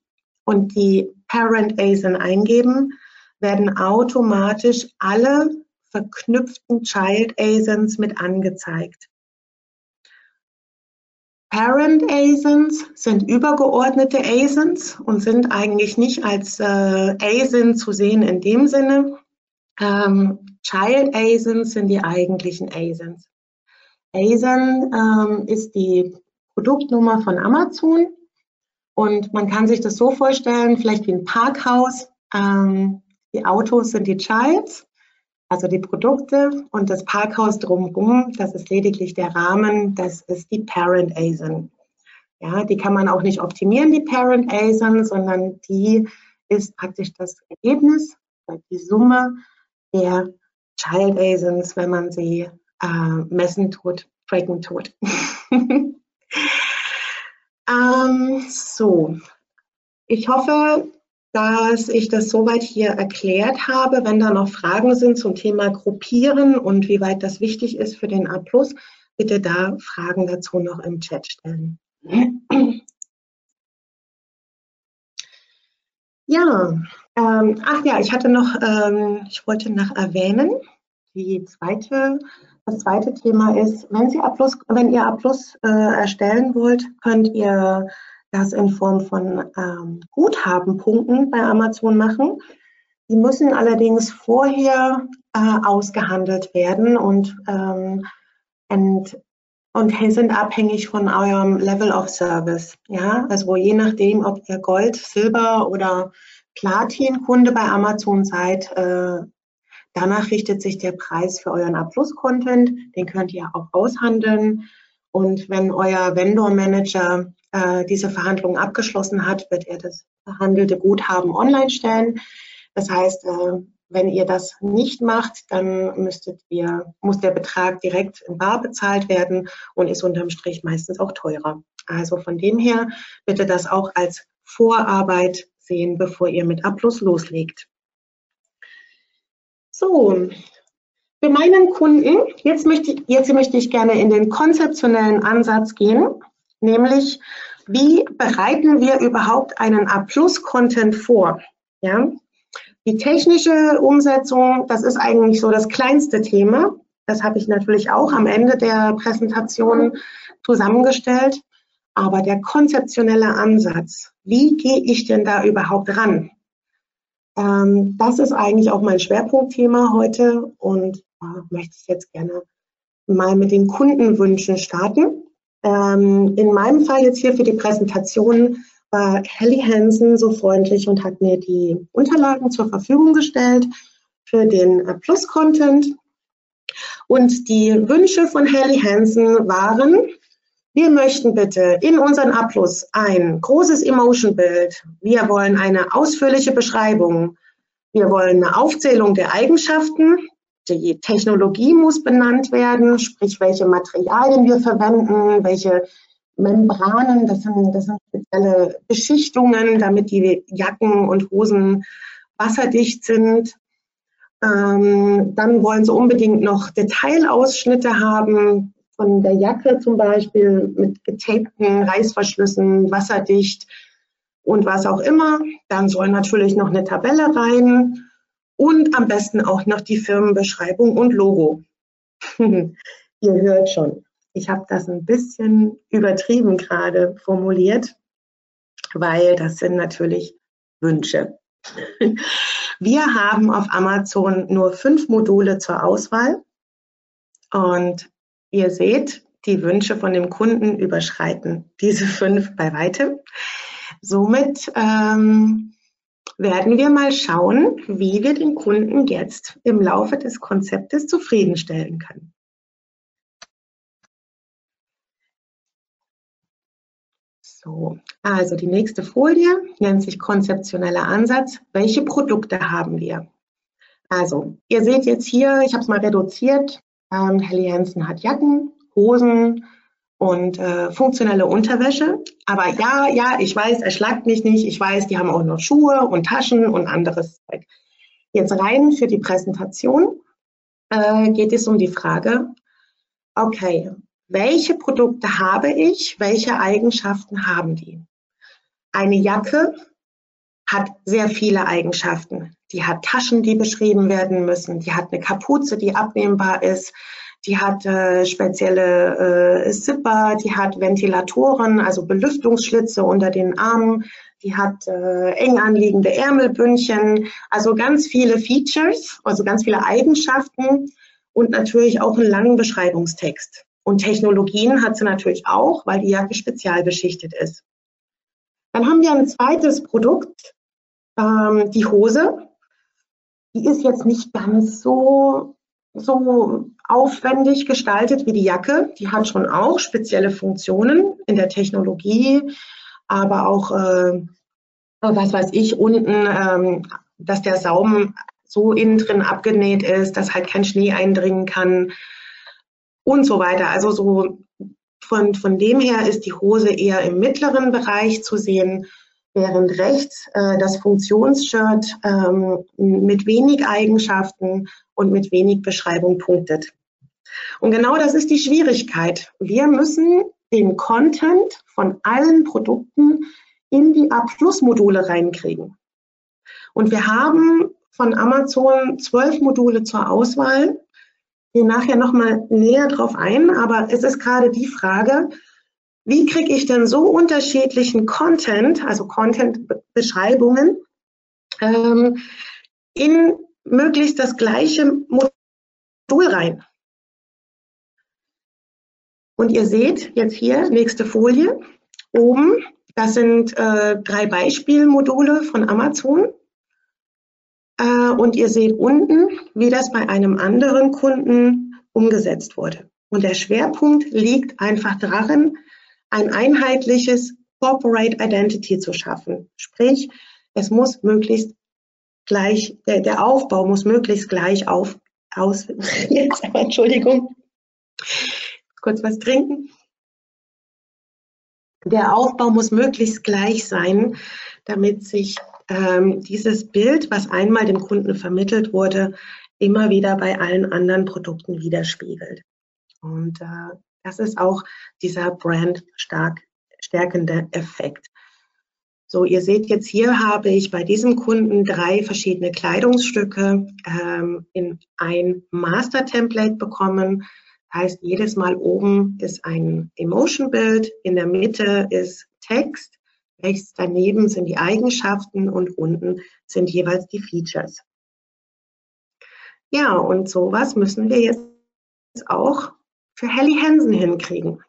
und die Parent ASIN eingeben, werden automatisch alle verknüpften Child ASINs mit angezeigt. Parent ASINs sind übergeordnete ASINs und sind eigentlich nicht als äh, ASIN zu sehen in dem Sinne. Ähm, Child ASINs sind die eigentlichen ASINs. ASIN ähm, ist die Produktnummer von Amazon und man kann sich das so vorstellen, vielleicht wie ein Parkhaus. Ähm, die Autos sind die Childs also die Produkte und das Parkhaus drumherum, das ist lediglich der Rahmen, das ist die Parent ASIN. Ja, die kann man auch nicht optimieren, die Parent ASIN, sondern die ist praktisch das Ergebnis, die Summe der Child ASINs, wenn man sie äh, messen tut, tracken tut. ähm, so, ich hoffe, dass ich das soweit hier erklärt habe. Wenn da noch Fragen sind zum Thema Gruppieren und wie weit das wichtig ist für den A+, bitte da Fragen dazu noch im Chat stellen. Ja, ähm, ach ja, ich hatte noch, ähm, ich wollte noch erwähnen, die zweite, das zweite Thema ist, wenn, Sie A+, wenn ihr A äh, erstellen wollt, könnt ihr das in Form von ähm, Guthabenpunkten bei Amazon machen. Die müssen allerdings vorher äh, ausgehandelt werden und, ähm, und, und sind abhängig von eurem Level of Service. Ja, also je nachdem, ob ihr Gold, Silber oder Platin-Kunde bei Amazon seid, äh, danach richtet sich der Preis für euren A-Plus-Content. Den könnt ihr auch aushandeln. Und wenn euer Vendor-Manager äh, diese Verhandlungen abgeschlossen hat, wird er das verhandelte Guthaben online stellen. Das heißt, äh, wenn ihr das nicht macht, dann müsstet ihr, muss der Betrag direkt in bar bezahlt werden und ist unterm Strich meistens auch teurer. Also von dem her bitte das auch als Vorarbeit sehen, bevor ihr mit Abschluss loslegt. So, für meinen Kunden, jetzt möchte, jetzt möchte ich gerne in den konzeptionellen Ansatz gehen, nämlich wie bereiten wir überhaupt einen A-Plus-Content vor? Ja? Die technische Umsetzung, das ist eigentlich so das kleinste Thema. Das habe ich natürlich auch am Ende der Präsentation zusammengestellt. Aber der konzeptionelle Ansatz, wie gehe ich denn da überhaupt ran? Ähm, das ist eigentlich auch mein Schwerpunktthema heute und äh, möchte ich jetzt gerne mal mit den Kundenwünschen starten. Ähm, in meinem Fall jetzt hier für die Präsentation war Helly Hansen so freundlich und hat mir die Unterlagen zur Verfügung gestellt für den Plus-Content. Und die Wünsche von Helly Hansen waren, wir möchten bitte in unseren Abschluss ein großes Emotion-Bild. Wir wollen eine ausführliche Beschreibung. Wir wollen eine Aufzählung der Eigenschaften. Die Technologie muss benannt werden, sprich welche Materialien wir verwenden, welche Membranen, das sind, das sind spezielle Beschichtungen, damit die Jacken und Hosen wasserdicht sind. Ähm, dann wollen sie unbedingt noch Detailausschnitte haben, von der Jacke zum Beispiel mit getapten Reißverschlüssen, wasserdicht und was auch immer. Dann soll natürlich noch eine Tabelle rein und am besten auch noch die Firmenbeschreibung und Logo. Ihr hört schon, ich habe das ein bisschen übertrieben gerade formuliert, weil das sind natürlich Wünsche. Wir haben auf Amazon nur fünf Module zur Auswahl und Ihr seht, die Wünsche von dem Kunden überschreiten diese fünf bei weitem. Somit ähm, werden wir mal schauen, wie wir den Kunden jetzt im Laufe des Konzeptes zufriedenstellen können. So, also die nächste Folie nennt sich konzeptioneller Ansatz. Welche Produkte haben wir? Also, ihr seht jetzt hier, ich habe es mal reduziert, ähm, Helly Hansen hat Jacken, Hosen und äh, funktionelle Unterwäsche. Aber ja, ja, ich weiß, er schlagt mich nicht. Ich weiß, die haben auch noch Schuhe und Taschen und anderes Zeug. Jetzt rein für die Präsentation äh, geht es um die Frage, okay, welche Produkte habe ich? Welche Eigenschaften haben die? Eine Jacke hat sehr viele Eigenschaften. Die hat Taschen, die beschrieben werden müssen. Die hat eine Kapuze, die abnehmbar ist. Die hat äh, spezielle äh, Zipper, die hat Ventilatoren, also Belüftungsschlitze unter den Armen. Die hat äh, eng anliegende Ärmelbündchen, also ganz viele Features, also ganz viele Eigenschaften und natürlich auch einen langen Beschreibungstext. Und Technologien hat sie natürlich auch, weil die Jacke spezial beschichtet ist. Dann haben wir ein zweites Produkt, ähm, die Hose die ist jetzt nicht ganz so, so aufwendig gestaltet wie die Jacke. Die hat schon auch spezielle Funktionen in der Technologie, aber auch, äh, was weiß ich, unten, ähm, dass der Saum so innen drin abgenäht ist, dass halt kein Schnee eindringen kann und so weiter. Also so von, von dem her ist die Hose eher im mittleren Bereich zu sehen während rechts äh, das Funktionsshirt ähm, mit wenig Eigenschaften und mit wenig Beschreibung punktet. Und genau das ist die Schwierigkeit. Wir müssen den Content von allen Produkten in die Abschlussmodule reinkriegen. Und wir haben von Amazon zwölf Module zur Auswahl. gehe nachher nochmal näher drauf ein, aber es ist gerade die Frage, wie kriege ich denn so unterschiedlichen Content, also Content-Beschreibungen, ähm, in möglichst das gleiche Modul rein. Und ihr seht jetzt hier, nächste Folie, oben, das sind äh, drei Beispielmodule von Amazon. Äh, und ihr seht unten, wie das bei einem anderen Kunden umgesetzt wurde. Und der Schwerpunkt liegt einfach darin, ein einheitliches Corporate Identity zu schaffen. Sprich, es muss möglichst gleich, der, der Aufbau muss möglichst gleich auf, aus, jetzt, Entschuldigung, kurz was trinken. Der Aufbau muss möglichst gleich sein, damit sich ähm, dieses Bild, was einmal dem Kunden vermittelt wurde, immer wieder bei allen anderen Produkten widerspiegelt. Und äh, das ist auch dieser Brand stark stärkende Effekt. So, ihr seht jetzt hier habe ich bei diesem Kunden drei verschiedene Kleidungsstücke ähm, in ein Master-Template bekommen. Heißt, jedes Mal oben ist ein Emotion-Bild, in der Mitte ist Text, rechts daneben sind die Eigenschaften und unten sind jeweils die Features. Ja, und sowas müssen wir jetzt auch für Helly Hansen hinkriegen.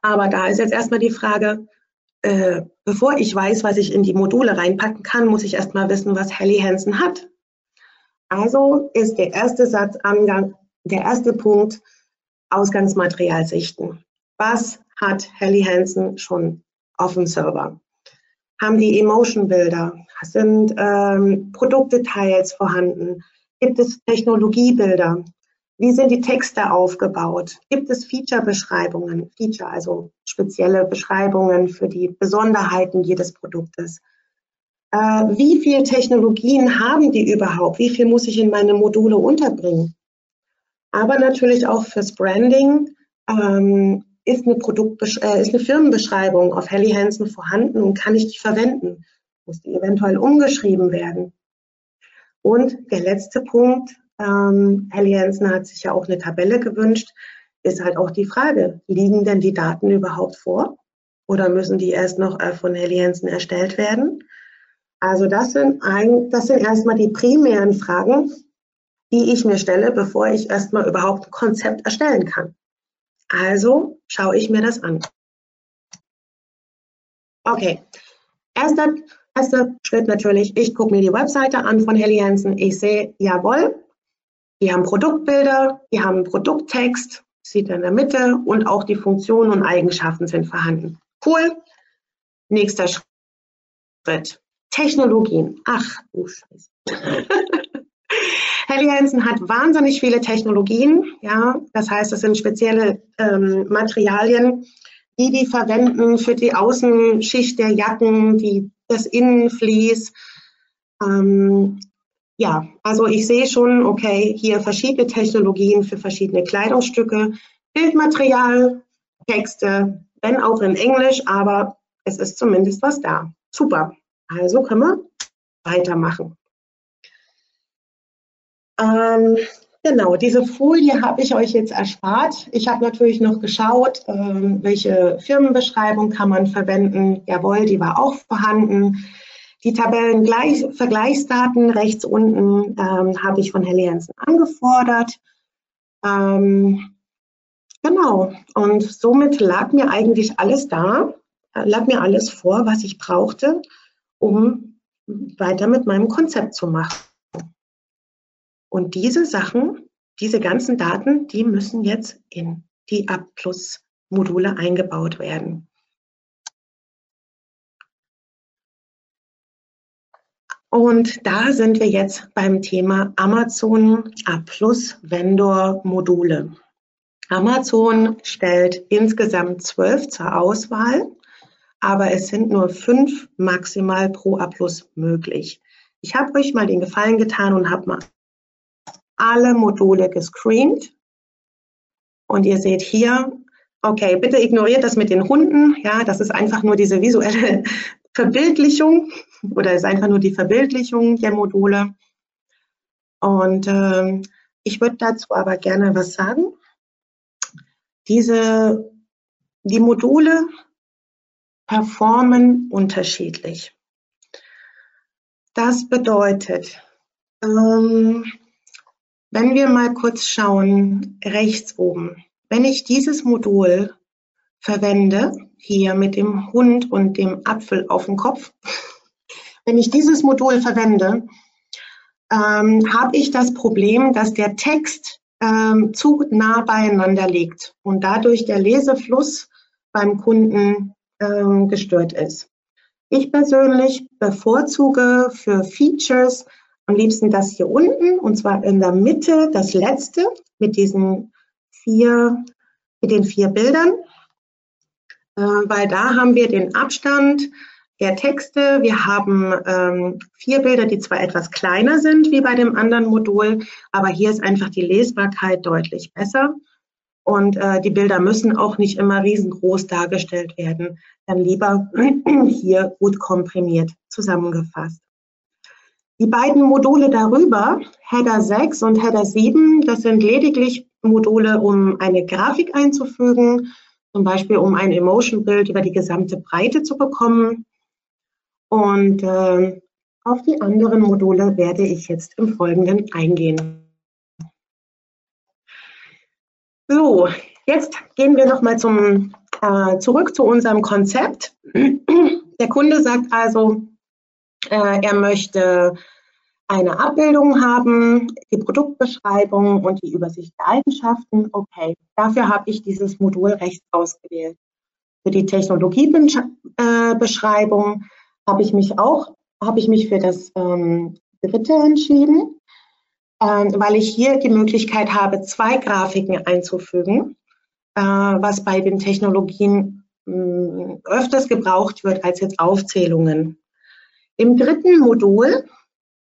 Aber da ist jetzt erstmal die Frage, äh, bevor ich weiß, was ich in die Module reinpacken kann, muss ich erstmal wissen, was Helly Hansen hat. Also ist der erste Satz Angang, der erste Punkt Ausgangsmaterial sichten. Was hat Helly Hansen schon auf dem Server? Haben die Emotion-Bilder? Sind ähm, Produktdetails vorhanden? Gibt es Technologiebilder? Wie sind die Texte aufgebaut? Gibt es Feature-Beschreibungen? Feature, also spezielle Beschreibungen für die Besonderheiten jedes Produktes. Äh, wie viele Technologien haben die überhaupt? Wie viel muss ich in meine Module unterbringen? Aber natürlich auch fürs Branding ähm, ist, eine äh, ist eine Firmenbeschreibung auf Helly Hansen vorhanden und kann ich die verwenden? Muss die eventuell umgeschrieben werden? Und der letzte Punkt, ähm, Herr Jensen hat sich ja auch eine Tabelle gewünscht. Ist halt auch die Frage, liegen denn die Daten überhaupt vor? Oder müssen die erst noch äh, von Herr Jensen erstellt werden? Also das sind, ein, das sind erstmal die primären Fragen, die ich mir stelle, bevor ich erstmal überhaupt ein Konzept erstellen kann. Also schaue ich mir das an. Okay, erster, erster Schritt natürlich, ich gucke mir die Webseite an von Helly Hansen. Ich sehe, jawohl, die haben Produktbilder, die haben Produkttext, sieht in der Mitte und auch die Funktionen und Eigenschaften sind vorhanden. Cool. Nächster Schritt. Technologien. Ach du Scheiße. Helly Hansen hat wahnsinnig viele Technologien. Ja, das heißt, es sind spezielle ähm, Materialien, die die verwenden für die Außenschicht der Jacken, die, das Innenvlies. Ähm, ja, also ich sehe schon, okay, hier verschiedene Technologien für verschiedene Kleidungsstücke, Bildmaterial, Texte, wenn auch in Englisch, aber es ist zumindest was da. Super. Also können wir weitermachen. Ähm, genau, diese Folie habe ich euch jetzt erspart. Ich habe natürlich noch geschaut, ähm, welche Firmenbeschreibung kann man verwenden. Jawohl, die war auch vorhanden. Die Tabellen Vergleichsdaten rechts unten ähm, habe ich von Helle Jensen angefordert. Ähm, genau, und somit lag mir eigentlich alles da, äh, lag mir alles vor, was ich brauchte, um weiter mit meinem Konzept zu machen. Und diese Sachen, diese ganzen Daten, die müssen jetzt in die Abplus-Module eingebaut werden. Und da sind wir jetzt beim Thema Amazon A Plus Vendor Module. Amazon stellt insgesamt zwölf zur Auswahl, aber es sind nur fünf maximal pro A Plus möglich. Ich habe euch mal den Gefallen getan und habe mal alle Module gescreent. Und ihr seht hier, okay, bitte ignoriert das mit den Hunden. Ja, das ist einfach nur diese visuelle Verbildlichung oder ist einfach nur die Verbildlichung der Module. Und ähm, ich würde dazu aber gerne was sagen. Diese, die Module performen unterschiedlich. Das bedeutet, ähm, wenn wir mal kurz schauen, rechts oben, wenn ich dieses Modul verwende, hier mit dem Hund und dem Apfel auf dem Kopf, wenn ich dieses Modul verwende, ähm, habe ich das Problem, dass der Text ähm, zu nah beieinander liegt und dadurch der Lesefluss beim Kunden ähm, gestört ist. Ich persönlich bevorzuge für Features am liebsten das hier unten und zwar in der Mitte das letzte mit diesen vier, mit den vier Bildern, äh, weil da haben wir den Abstand der Texte. Wir haben ähm, vier Bilder, die zwar etwas kleiner sind wie bei dem anderen Modul, aber hier ist einfach die Lesbarkeit deutlich besser. Und äh, die Bilder müssen auch nicht immer riesengroß dargestellt werden, dann lieber hier gut komprimiert zusammengefasst. Die beiden Module darüber, Header 6 und Header 7, das sind lediglich Module, um eine Grafik einzufügen, zum Beispiel um ein Emotion-Bild über die gesamte Breite zu bekommen. Und äh, auf die anderen Module werde ich jetzt im Folgenden eingehen. So, jetzt gehen wir nochmal äh, zurück zu unserem Konzept. Der Kunde sagt also, äh, er möchte eine Abbildung haben, die Produktbeschreibung und die Übersicht der Eigenschaften. Okay, dafür habe ich dieses Modul rechts ausgewählt. Für die Technologiebeschreibung habe ich mich auch, habe ich mich für das ähm, dritte entschieden ähm, weil ich hier die Möglichkeit habe, zwei Grafiken einzufügen, äh, was bei den Technologien mh, öfters gebraucht wird als jetzt Aufzählungen. Im dritten Modul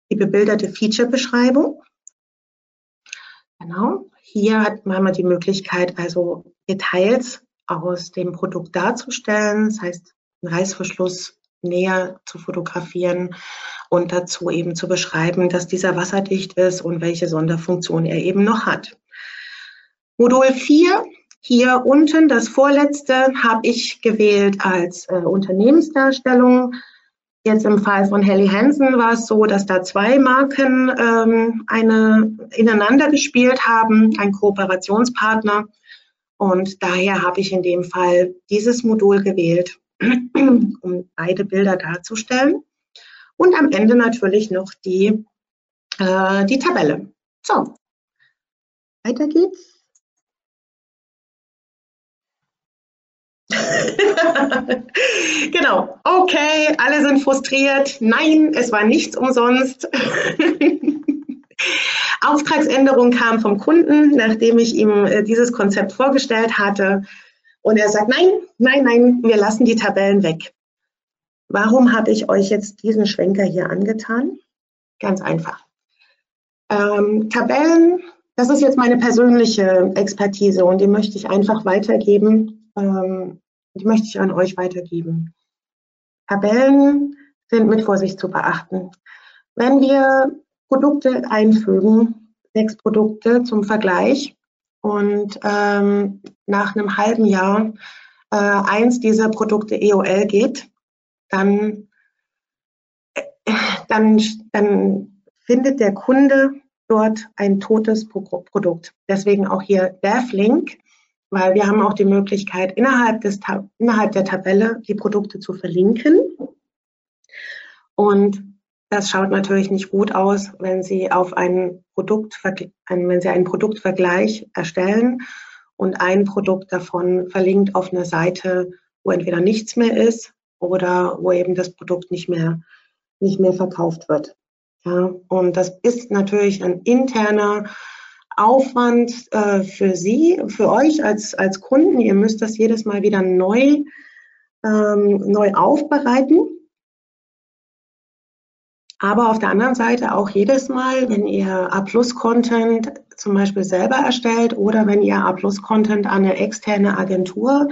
die bebilderte Feature-Beschreibung. Genau, hier hat man die Möglichkeit, also Details aus dem Produkt darzustellen, das heißt, einen Reißverschluss näher zu fotografieren und dazu eben zu beschreiben, dass dieser wasserdicht ist und welche Sonderfunktion er eben noch hat. Modul 4, hier unten das vorletzte, habe ich gewählt als äh, Unternehmensdarstellung. Jetzt im Fall von Helly Hansen war es so, dass da zwei Marken ähm, eine, ineinander gespielt haben, ein Kooperationspartner. Und daher habe ich in dem Fall dieses Modul gewählt, um beide Bilder darzustellen. Und am Ende natürlich noch die, äh, die Tabelle. So, weiter geht's. genau. Okay, alle sind frustriert. Nein, es war nichts umsonst. Auftragsänderung kam vom Kunden, nachdem ich ihm äh, dieses Konzept vorgestellt hatte. Und er sagt, nein, nein, nein, wir lassen die Tabellen weg. Warum habe ich euch jetzt diesen Schwenker hier angetan? Ganz einfach. Ähm, Tabellen, das ist jetzt meine persönliche Expertise und die möchte ich einfach weitergeben. Ähm, die möchte ich an euch weitergeben. Tabellen sind mit Vorsicht zu beachten. Wenn wir Produkte einfügen, sechs Produkte zum Vergleich, und ähm, nach einem halben Jahr äh, eins dieser Produkte EOL geht, dann, dann, dann findet der Kunde dort ein totes Produkt. Deswegen auch hier DevLink, weil wir haben auch die Möglichkeit, innerhalb, des, innerhalb der Tabelle die Produkte zu verlinken. Und das schaut natürlich nicht gut aus, wenn Sie auf einen Produkt, wenn Sie einen Produktvergleich erstellen und ein Produkt davon verlinkt auf eine Seite, wo entweder nichts mehr ist oder wo eben das Produkt nicht mehr, nicht mehr verkauft wird. Ja, und das ist natürlich ein interner Aufwand äh, für Sie, für euch als, als Kunden. Ihr müsst das jedes Mal wieder neu, ähm, neu aufbereiten. Aber auf der anderen Seite auch jedes Mal, wenn ihr A-Plus-Content zum Beispiel selber erstellt oder wenn ihr A-Plus-Content an eine externe Agentur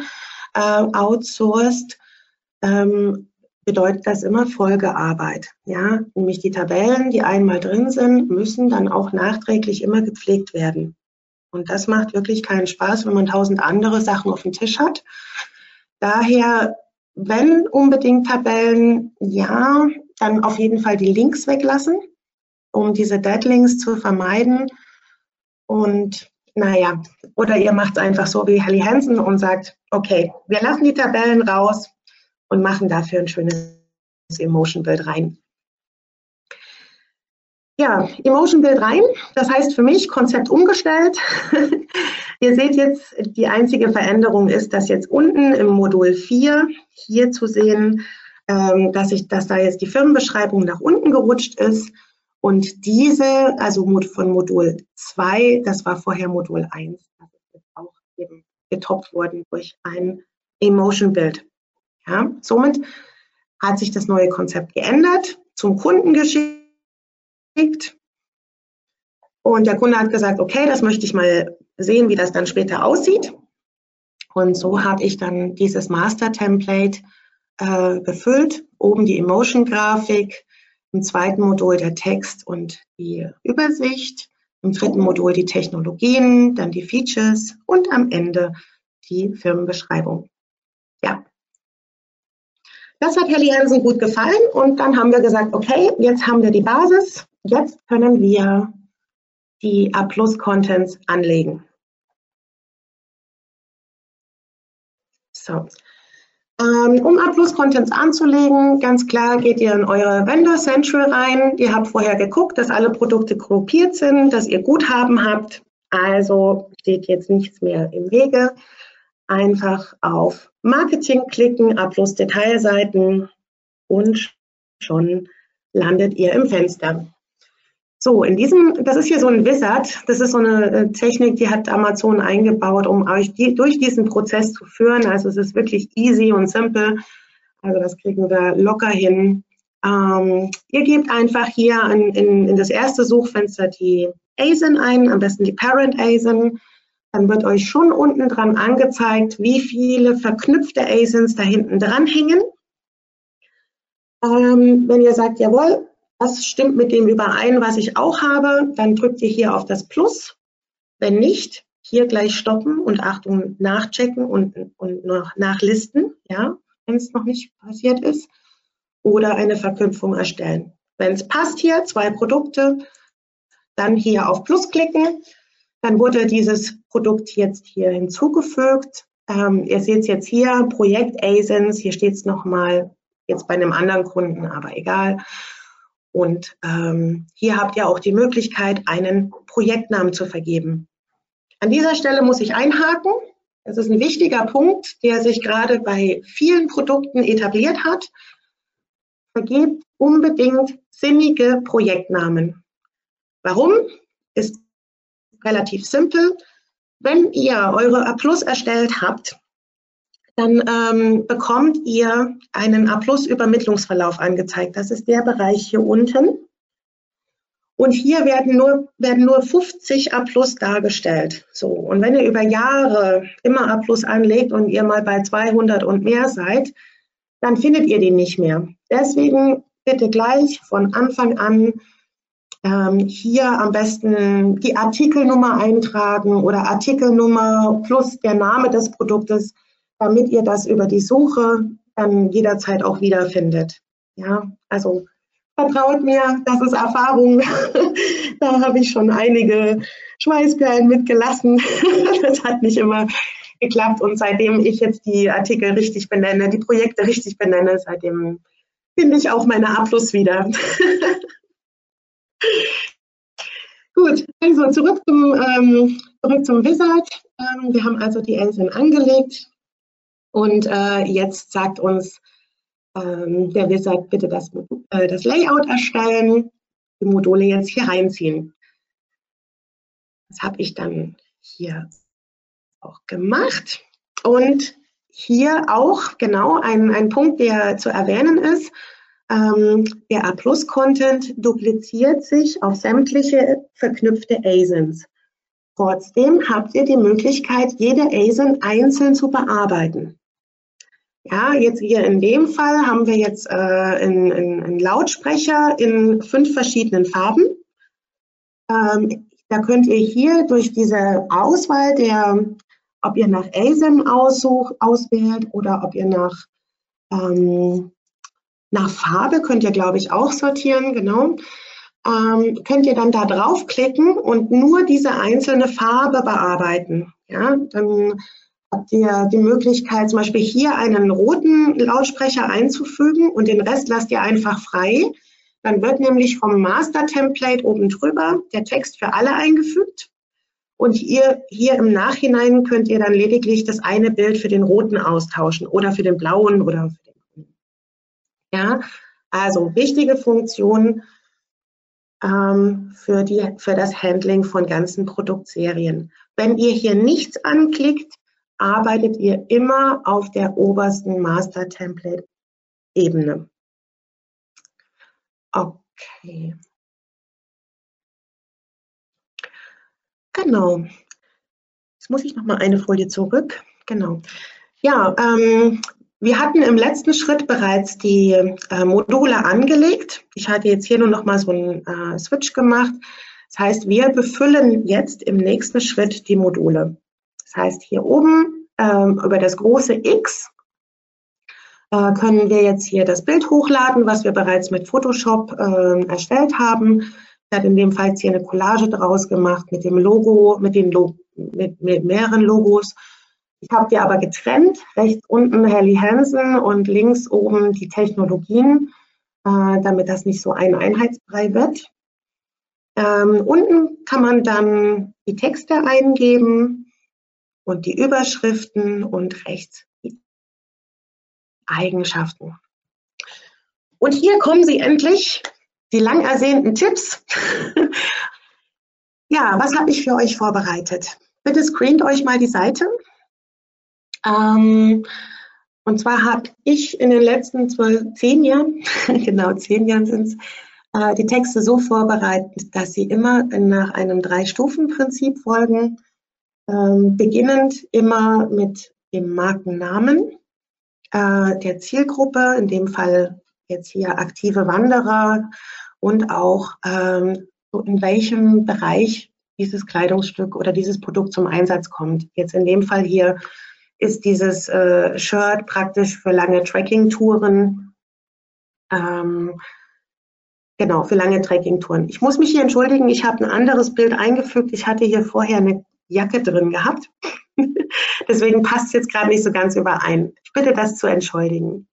äh, outsourced, ähm, bedeutet das immer Folgearbeit. Ja, nämlich die Tabellen, die einmal drin sind, müssen dann auch nachträglich immer gepflegt werden. Und das macht wirklich keinen Spaß, wenn man tausend andere Sachen auf dem Tisch hat. Daher, wenn unbedingt Tabellen, ja, dann auf jeden Fall die Links weglassen, um diese Deadlinks zu vermeiden. Und naja, oder ihr macht es einfach so wie Helly Hansen und sagt, okay, wir lassen die Tabellen raus und machen dafür ein schönes Emotion-Bild rein. Ja, Emotion Bild rein. Das heißt für mich Konzept umgestellt. Ihr seht jetzt, die einzige Veränderung ist, dass jetzt unten im Modul 4 hier zu sehen, ähm, dass, ich, dass da jetzt die Firmenbeschreibung nach unten gerutscht ist. Und diese, also von Modul 2, das war vorher Modul 1, das ist jetzt auch eben getoppt worden durch ein Emotion Bild. Ja, somit hat sich das neue Konzept geändert, zum Kunden geschickt und der Kunde hat gesagt, okay, das möchte ich mal sehen, wie das dann später aussieht. Und so habe ich dann dieses Master-Template äh, befüllt. Oben die Emotion-Grafik, im zweiten Modul der Text und die Übersicht, im dritten Modul die Technologien, dann die Features und am Ende die Firmenbeschreibung. Das hat Helly Hansen gut gefallen und dann haben wir gesagt, okay, jetzt haben wir die Basis, jetzt können wir die A-Plus-Contents anlegen. So. Ähm, um A-Plus-Contents anzulegen, ganz klar geht ihr in eure Vendor Central rein. Ihr habt vorher geguckt, dass alle Produkte gruppiert sind, dass ihr Guthaben habt. Also steht jetzt nichts mehr im Wege. Einfach auf Marketing klicken, A-Plus Detailseiten und schon landet ihr im Fenster. So, in diesem, das ist hier so ein Wizard, das ist so eine äh, Technik, die hat Amazon eingebaut, um euch die, durch diesen Prozess zu führen. Also es ist wirklich easy und simple. Also das kriegen wir locker hin. Ähm, ihr gebt einfach hier in, in, in das erste Suchfenster die ASIN ein, am besten die Parent ASIN. Dann wird euch schon unten dran angezeigt, wie viele verknüpfte ASINs da hinten dran hängen. Ähm, wenn ihr sagt, jawohl, das stimmt mit dem überein, was ich auch habe. Dann drückt ihr hier auf das Plus. Wenn nicht, hier gleich stoppen und Achtung, nachchecken und, und nachlisten, ja, wenn es noch nicht passiert ist. Oder eine Verknüpfung erstellen. Wenn es passt hier, zwei Produkte, dann hier auf Plus klicken. Dann wurde dieses Produkt jetzt hier hinzugefügt. Ähm, ihr seht es jetzt hier, Projekt ASINS, hier steht es nochmal, jetzt bei einem anderen Kunden, aber egal. Und ähm, hier habt ihr auch die Möglichkeit, einen Projektnamen zu vergeben. An dieser Stelle muss ich einhaken. Das ist ein wichtiger Punkt, der sich gerade bei vielen Produkten etabliert hat. Vergebt unbedingt sinnige Projektnamen. Warum? Ist relativ simpel. Wenn ihr eure A Plus erstellt habt, dann ähm, bekommt ihr einen A-Plus-Übermittlungsverlauf angezeigt. Das ist der Bereich hier unten. Und hier werden nur, werden nur 50 A-Plus dargestellt. So. Und wenn ihr über Jahre immer A-Plus anlegt und ihr mal bei 200 und mehr seid, dann findet ihr den nicht mehr. Deswegen bitte gleich von Anfang an ähm, hier am besten die Artikelnummer eintragen oder Artikelnummer plus der Name des Produktes damit ihr das über die Suche dann jederzeit auch wiederfindet. Ja, also vertraut mir, das ist Erfahrung. da habe ich schon einige Schweißperlen mitgelassen. das hat nicht immer geklappt und seitdem ich jetzt die Artikel richtig benenne, die Projekte richtig benenne, seitdem finde ich auch meine A wieder. Gut, also zurück zum, ähm, zurück zum Wizard. Ähm, wir haben also die Elsen angelegt. Und äh, jetzt sagt uns ähm, der Wizard, bitte das, äh, das Layout erstellen, die Module jetzt hier reinziehen. Das habe ich dann hier auch gemacht. Und hier auch genau ein, ein Punkt, der zu erwähnen ist. Ähm, der A-Plus-Content dupliziert sich auf sämtliche verknüpfte ASINs. Trotzdem habt ihr die Möglichkeit, jede ASIN einzeln zu bearbeiten. Ja, jetzt hier in dem Fall haben wir jetzt äh, einen, Lautsprecher in fünf verschiedenen Farben. Ähm, da könnt ihr hier durch diese Auswahl der, ob ihr nach ASIM aussucht, auswählt oder ob ihr nach, ähm, nach Farbe, könnt ihr glaube ich auch sortieren, genau. Ähm, könnt ihr dann da draufklicken und nur diese einzelne Farbe bearbeiten. Ja, dann habt ihr die Möglichkeit, zum Beispiel hier einen roten Lautsprecher einzufügen und den Rest lasst ihr einfach frei. Dann wird nämlich vom Master-Template oben drüber der Text für alle eingefügt. Und hier, hier im Nachhinein könnt ihr dann lediglich das eine Bild für den roten austauschen oder für den blauen oder für. Ja, also wichtige Funktion ähm, für, die, für das Handling von ganzen Produktserien. Wenn ihr hier nichts anklickt, arbeitet ihr immer auf der obersten Master Template Ebene. Okay. Genau. Jetzt muss ich noch mal eine Folie zurück. Genau. Ja, ähm, wir hatten im letzten Schritt bereits die äh, Module angelegt. Ich hatte jetzt hier nur noch mal so einen äh, Switch gemacht. Das heißt, wir befüllen jetzt im nächsten Schritt die Module. Das heißt, hier oben ähm, über das große X äh, können wir jetzt hier das Bild hochladen, was wir bereits mit Photoshop äh, erstellt haben. Ich habe in dem Fall jetzt hier eine Collage draus gemacht mit dem Logo, mit, den Lo mit, mit mehreren Logos. Ich habe die aber getrennt. Rechts unten Helly Hansen und links oben die Technologien, äh, damit das nicht so ein Einheitsbrei wird. Ähm, unten kann man dann die Texte eingeben und die Überschriften und rechts die Eigenschaften. Und hier kommen sie endlich, die lang ersehnten Tipps. ja, was habe ich für euch vorbereitet? Bitte screent euch mal die Seite. Ähm, und zwar habe ich in den letzten zwölf, zehn Jahren, genau zehn Jahren sind es, äh, die Texte so vorbereitet, dass sie immer nach einem Drei-Stufen-Prinzip folgen. Ähm, beginnend immer mit dem Markennamen äh, der Zielgruppe, in dem Fall jetzt hier aktive Wanderer und auch ähm, in welchem Bereich dieses Kleidungsstück oder dieses Produkt zum Einsatz kommt. Jetzt in dem Fall hier ist dieses äh, Shirt praktisch für lange Trekking-Touren. Ähm, genau, für lange Trekking-Touren. Ich muss mich hier entschuldigen, ich habe ein anderes Bild eingefügt. Ich hatte hier vorher eine Jacke drin gehabt. Deswegen passt es jetzt gerade nicht so ganz überein. Ich bitte das zu entschuldigen.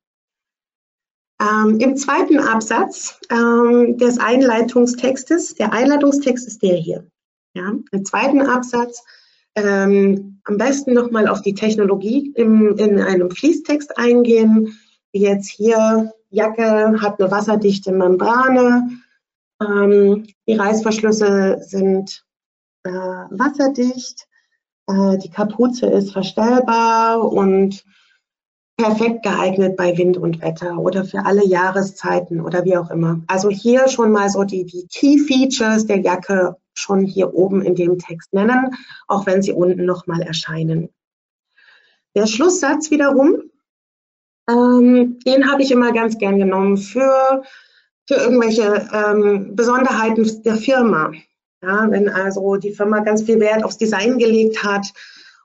Ähm, Im zweiten Absatz ähm, des Einleitungstextes, der Einleitungstext ist der hier. Ja, Im zweiten Absatz ähm, am besten nochmal auf die Technologie im, in einem Fließtext eingehen, wie jetzt hier, Jacke hat eine wasserdichte Membrane, ähm, die Reißverschlüsse sind äh, wasserdicht, äh, die Kapuze ist verstellbar und perfekt geeignet bei Wind und Wetter oder für alle Jahreszeiten oder wie auch immer. Also hier schon mal so die, die Key Features der Jacke schon hier oben in dem Text nennen, auch wenn sie unten nochmal erscheinen. Der Schlusssatz wiederum, ähm, den habe ich immer ganz gern genommen für, für irgendwelche ähm, Besonderheiten der Firma. Ja, wenn also die Firma ganz viel Wert aufs Design gelegt hat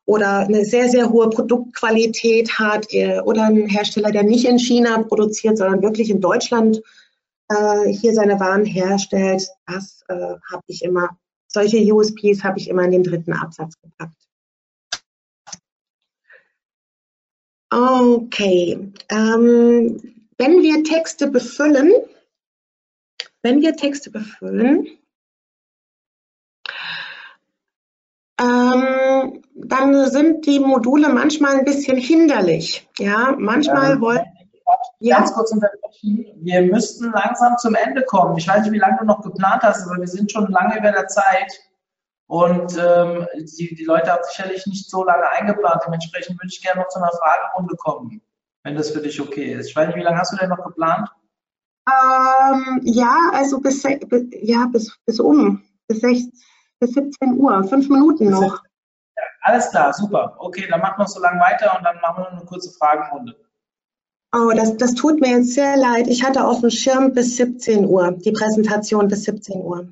oder eine sehr, sehr hohe Produktqualität hat äh, oder ein Hersteller, der nicht in China produziert, sondern wirklich in Deutschland äh, hier seine Waren herstellt, das äh, habe ich immer, solche USPs habe ich immer in den dritten Absatz gepackt. Okay, ähm, wenn wir Texte befüllen, wenn wir Texte befüllen, ähm, dann sind die Module manchmal ein bisschen hinderlich. Ja, manchmal ähm, wollen. Ganz kurz unterbrechen. Wir müssten langsam zum Ende kommen. Ich weiß nicht, wie lange du noch geplant hast, aber wir sind schon lange über der Zeit. Und ähm, die, die Leute haben sicherlich nicht so lange eingeplant. Dementsprechend würde ich gerne noch zu einer Fragerunde kommen, wenn das für dich okay ist. Ich weiß nicht, wie lange hast du denn noch geplant? Ähm, ja, also bis, ja, bis, bis um, bis, 16, bis 17 Uhr, fünf Minuten noch. Ja, alles klar, super. Okay, dann machen wir so lange weiter und dann machen wir eine kurze Fragenrunde. Oh, das, das tut mir jetzt sehr leid. Ich hatte auf dem Schirm bis 17 Uhr, die Präsentation bis 17 Uhr.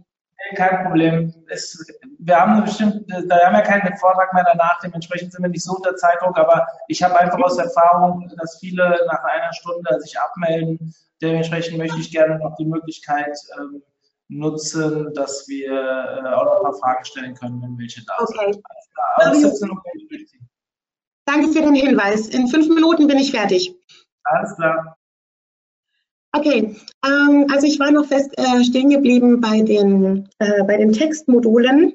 Kein Problem. Es, wir haben bestimmt, da haben wir keinen Vortrag mehr danach, dementsprechend sind wir nicht so unter Zeitdruck, aber ich habe einfach aus Erfahrung, dass viele nach einer Stunde sich abmelden. Dementsprechend möchte ich gerne noch die Möglichkeit ähm, nutzen, dass wir äh, auch noch ein paar Fragen stellen können, wenn welche da okay. sind. Also, Danke für den Hinweis. In fünf Minuten bin ich fertig. Alles klar. Okay, ähm, also ich war noch fest äh, stehen geblieben bei den, äh, bei den Textmodulen.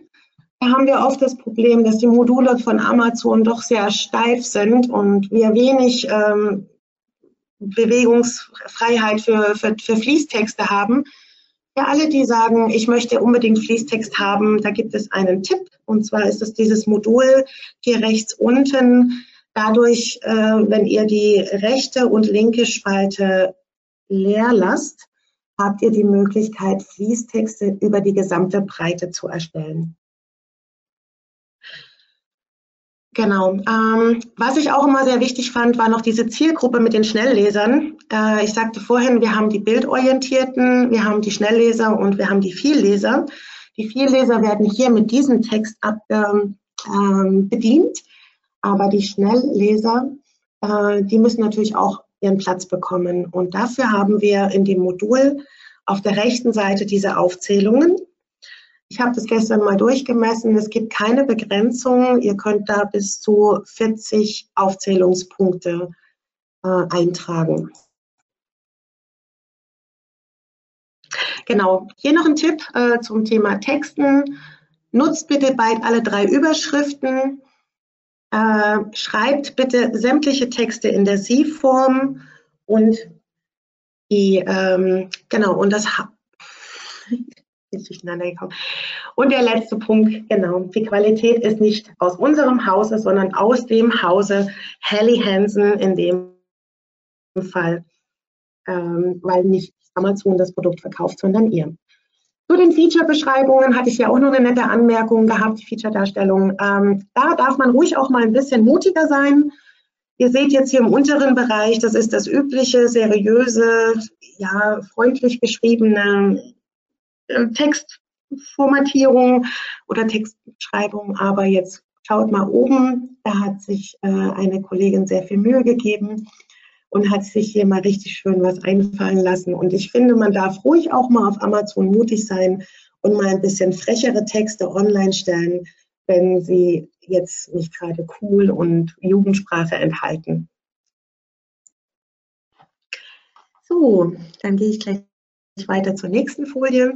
Da haben wir oft das Problem, dass die Module von Amazon doch sehr steif sind und wir wenig ähm, Bewegungsfreiheit für, für, für Fließtexte haben. Für alle, die sagen, ich möchte unbedingt Fließtext haben, da gibt es einen Tipp. Und zwar ist es dieses Modul hier rechts unten. Dadurch, äh, wenn ihr die rechte und linke Spalte leer lasst, habt ihr die Möglichkeit, Fließtexte über die gesamte Breite zu erstellen. Genau. Ähm, was ich auch immer sehr wichtig fand, war noch diese Zielgruppe mit den Schnelllesern. Äh, ich sagte vorhin, wir haben die Bildorientierten, wir haben die Schnellleser und wir haben die Vielleser. Die Vielleser werden hier mit diesem Text ab, ähm, ähm, bedient, aber die Schnellleser, äh, die müssen natürlich auch ihren Platz bekommen. Und dafür haben wir in dem Modul auf der rechten Seite diese Aufzählungen. Ich habe das gestern mal durchgemessen. Es gibt keine Begrenzung. Ihr könnt da bis zu 40 Aufzählungspunkte äh, eintragen. Genau, hier noch ein Tipp äh, zum Thema Texten. Nutzt bitte bald alle drei Überschriften. Äh, schreibt bitte sämtliche Texte in der Sie-Form und die, ähm, genau, und das durcheinander gekommen. Und der letzte Punkt, genau, die Qualität ist nicht aus unserem Hause, sondern aus dem Hause Helly Hansen in dem Fall, ähm, weil nicht Amazon das Produkt verkauft, sondern ihr. Zu den Feature-Beschreibungen hatte ich ja auch noch eine nette Anmerkung gehabt, die Feature-Darstellung. Ähm, da darf man ruhig auch mal ein bisschen mutiger sein. Ihr seht jetzt hier im unteren Bereich, das ist das übliche, seriöse, ja, freundlich geschriebene äh, Textformatierung oder Textbeschreibung, aber jetzt schaut mal oben, da hat sich äh, eine Kollegin sehr viel Mühe gegeben und hat sich hier mal richtig schön was einfallen lassen. Und ich finde, man darf ruhig auch mal auf Amazon mutig sein und mal ein bisschen frechere Texte online stellen, wenn sie jetzt nicht gerade cool und Jugendsprache enthalten. So, dann gehe ich gleich weiter zur nächsten Folie.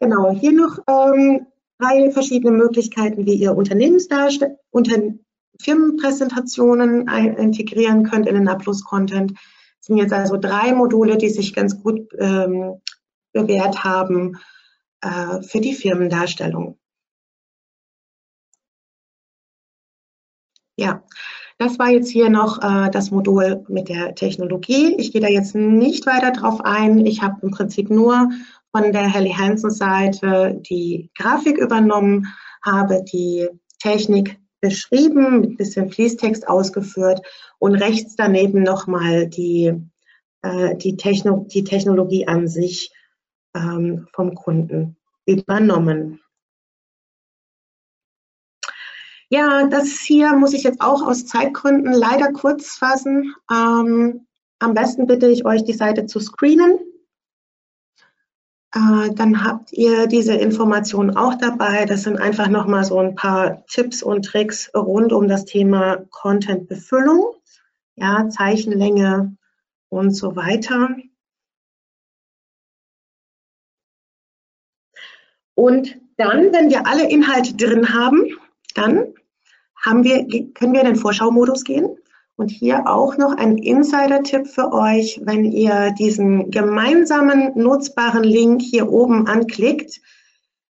Genau, hier noch ähm, drei verschiedene Möglichkeiten, wie ihr Unternehmensdarstellung, unter Firmenpräsentationen integrieren könnt in den A-Plus-Content. Das sind jetzt also drei Module, die sich ganz gut ähm, bewährt haben äh, für die Firmendarstellung. Ja, das war jetzt hier noch äh, das Modul mit der Technologie. Ich gehe da jetzt nicht weiter drauf ein. Ich habe im Prinzip nur von der Helly Hansen Seite die Grafik übernommen, habe die Technik beschrieben, mit ein bisschen Fließtext ausgeführt und rechts daneben nochmal die, äh, die, Techno die Technologie an sich ähm, vom Kunden übernommen. Ja, das hier muss ich jetzt auch aus Zeitgründen leider kurz fassen. Ähm, am besten bitte ich euch, die Seite zu screenen. Äh, dann habt ihr diese Informationen auch dabei. Das sind einfach nochmal so ein paar Tipps und Tricks rund um das Thema Content-Befüllung, ja, Zeichenlänge und so weiter. Und dann, wenn wir alle Inhalte drin haben, dann haben wir, können wir in den Vorschaumodus gehen. Und hier auch noch ein Insider-Tipp für euch, wenn ihr diesen gemeinsamen nutzbaren Link hier oben anklickt.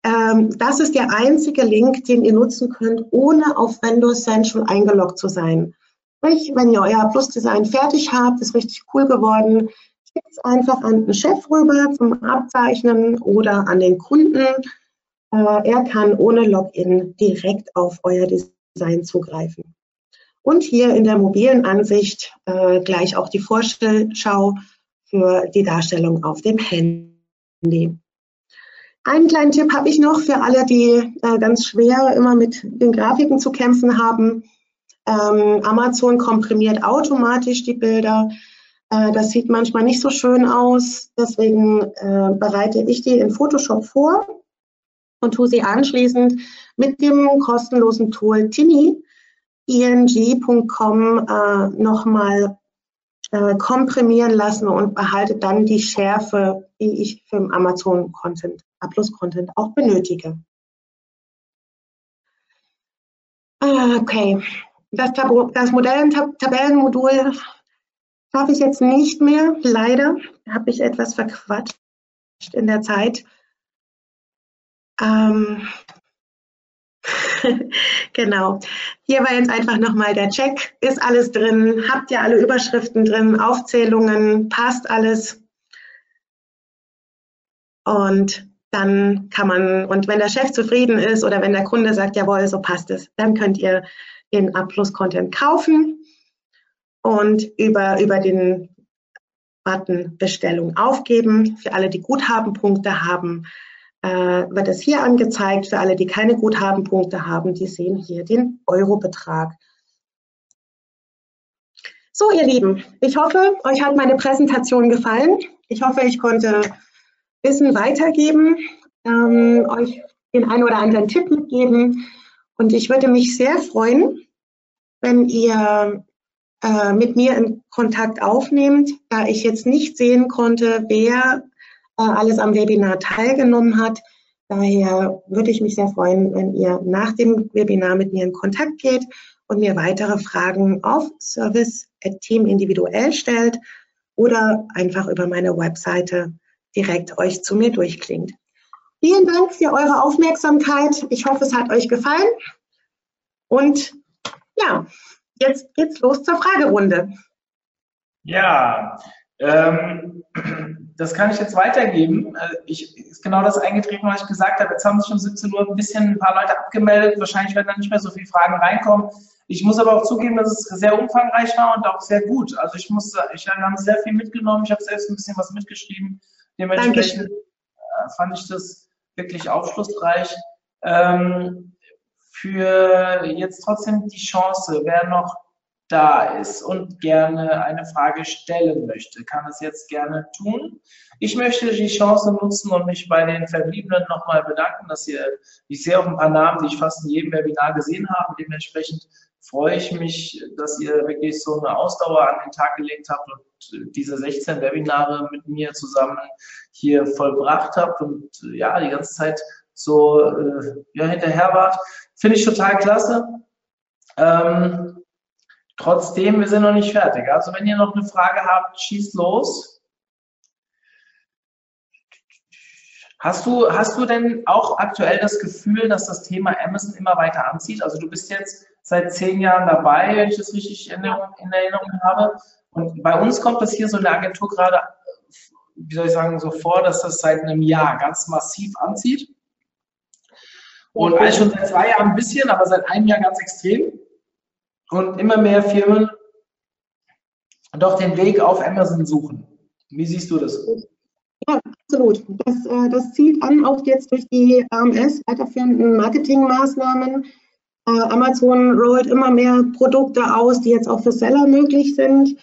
Ähm, das ist der einzige Link, den ihr nutzen könnt, ohne auf Windows Central eingeloggt zu sein. Sprich, wenn ihr euer Plus-Design fertig habt, ist richtig cool geworden, schickt es einfach an den Chef rüber zum Abzeichnen oder an den Kunden. Äh, er kann ohne Login direkt auf euer Design zugreifen. Und hier in der mobilen Ansicht äh, gleich auch die Vorschau für die Darstellung auf dem Handy. Einen kleinen Tipp habe ich noch für alle, die äh, ganz schwer immer mit den Grafiken zu kämpfen haben. Ähm, Amazon komprimiert automatisch die Bilder. Äh, das sieht manchmal nicht so schön aus. Deswegen äh, bereite ich die in Photoshop vor und tue sie anschließend mit dem kostenlosen Tool Tini ing.com äh, nochmal äh, komprimieren lassen und behalte dann die Schärfe, die ich für Amazon Content, Plus Content auch benötige. Ah, okay, das, Tab das Modellen-Tabellenmodul schaffe ich jetzt nicht mehr, leider. Habe ich etwas verquatscht in der Zeit. Ähm, genau. Hier war jetzt einfach nochmal der Check. Ist alles drin? Habt ihr alle Überschriften drin? Aufzählungen? Passt alles? Und dann kann man, und wenn der Chef zufrieden ist oder wenn der Kunde sagt, jawohl, so passt es, dann könnt ihr den Abschluss-Content kaufen und über, über den Button Bestellung aufgeben. Für alle, die Guthabenpunkte haben, wird es hier angezeigt. Für alle, die keine Guthabenpunkte haben, die sehen hier den Eurobetrag. So, ihr Lieben, ich hoffe, euch hat meine Präsentation gefallen. Ich hoffe, ich konnte Wissen weitergeben, ähm, euch den einen oder anderen Tipp mitgeben. Und ich würde mich sehr freuen, wenn ihr äh, mit mir in Kontakt aufnehmt, da ich jetzt nicht sehen konnte, wer äh, alles am Webinar teilgenommen hat. Daher würde ich mich sehr freuen, wenn ihr nach dem Webinar mit mir in Kontakt geht und mir weitere Fragen auf service.team individuell stellt oder einfach über meine Webseite direkt euch zu mir durchklingt. Vielen Dank für eure Aufmerksamkeit. Ich hoffe, es hat euch gefallen. Und ja, jetzt geht's los zur Fragerunde. Ja, ähm, das kann ich jetzt weitergeben. Äh, ich, ist genau das eingetreten, was ich gesagt habe. Jetzt haben sich um 17 Uhr ein bisschen ein paar Leute abgemeldet. Wahrscheinlich werden dann nicht mehr so viele Fragen reinkommen. Ich muss aber auch zugeben, dass es sehr umfangreich war und auch sehr gut. Also ich muss, ich habe sehr viel mitgenommen. Ich habe selbst ein bisschen was mitgeschrieben. Dementsprechend äh, fand ich das wirklich aufschlussreich. Ähm, für jetzt trotzdem die Chance, wer noch da ist und gerne eine Frage stellen möchte, kann es jetzt gerne tun. Ich möchte die Chance nutzen und mich bei den Verbliebenen nochmal bedanken, dass ihr, ich sehe auch ein paar Namen, die ich fast in jedem Webinar gesehen habe. Dementsprechend freue ich mich, dass ihr wirklich so eine Ausdauer an den Tag gelegt habt und diese 16 Webinare mit mir zusammen hier vollbracht habt und ja, die ganze Zeit so äh, ja, hinterher wart. Finde ich total klasse. Ähm, Trotzdem, wir sind noch nicht fertig. Also wenn ihr noch eine Frage habt, schießt los. Hast du, hast du denn auch aktuell das Gefühl, dass das Thema Amazon immer weiter anzieht? Also du bist jetzt seit zehn Jahren dabei, wenn ich das richtig in Erinnerung habe. Und bei uns kommt das hier so in der Agentur gerade, wie soll ich sagen, so vor, dass das seit einem Jahr ganz massiv anzieht. Und eigentlich schon seit zwei Jahren ein bisschen, aber seit einem Jahr ganz extrem und immer mehr Firmen doch den Weg auf Amazon suchen. Wie siehst du das? Ja, absolut. Das, äh, das zieht an, auch jetzt durch die AMS, weiterführenden Marketingmaßnahmen. Äh, Amazon rollt immer mehr Produkte aus, die jetzt auch für Seller möglich sind,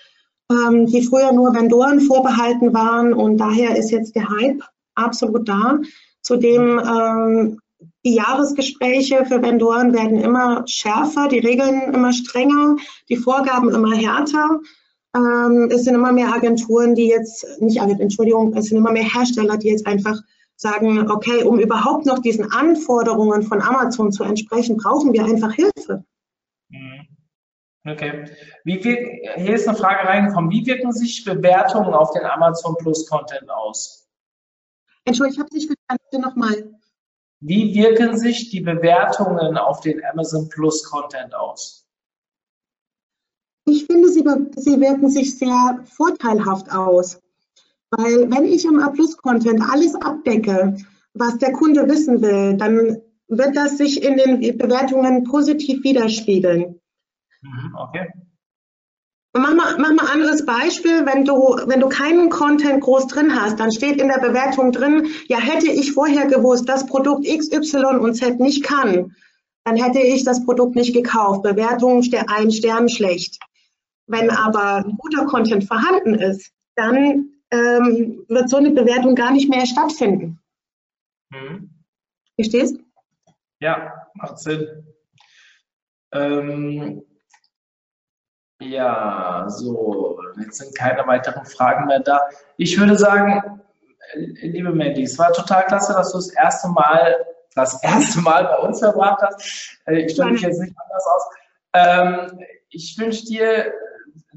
ähm, die früher nur Vendoren vorbehalten waren. Und daher ist jetzt der Hype absolut da. Zudem ähm, die Jahresgespräche für Vendoren werden immer schärfer, die Regeln immer strenger, die Vorgaben immer härter. Ähm, es sind immer mehr Agenturen, die jetzt, nicht Agenturen, Entschuldigung, es sind immer mehr Hersteller, die jetzt einfach sagen, okay, um überhaupt noch diesen Anforderungen von Amazon zu entsprechen, brauchen wir einfach Hilfe. Mhm. Okay. Wie wirkt, hier ist eine Frage reingekommen. Wie wirken sich Bewertungen auf den Amazon Plus Content aus? Entschuldigung, ich habe nicht verstanden. Nochmal. Wie wirken sich die Bewertungen auf den Amazon Plus Content aus? Ich finde, sie, sie wirken sich sehr vorteilhaft aus. Weil wenn ich im A-Plus-Content alles abdecke, was der Kunde wissen will, dann wird das sich in den Bewertungen positiv widerspiegeln. Mhm, okay. Mach mal, mach mal anderes Beispiel, wenn du, wenn du keinen Content groß drin hast, dann steht in der Bewertung drin, ja, hätte ich vorher gewusst, dass Produkt X, Y und Z nicht kann, dann hätte ich das Produkt nicht gekauft. Bewertung ein Stern schlecht. Wenn aber guter Content vorhanden ist, dann ähm, wird so eine Bewertung gar nicht mehr stattfinden. Mhm. Verstehst? Ja, macht Sinn. Ähm, ja, so, jetzt sind keine weiteren Fragen mehr da. Ich würde sagen, äh, liebe Mandy, es war total klasse, dass du das erste Mal, das erste Mal bei uns verbracht hast. Äh, ich stelle mich jetzt nicht anders aus. Ähm, ich wünsche dir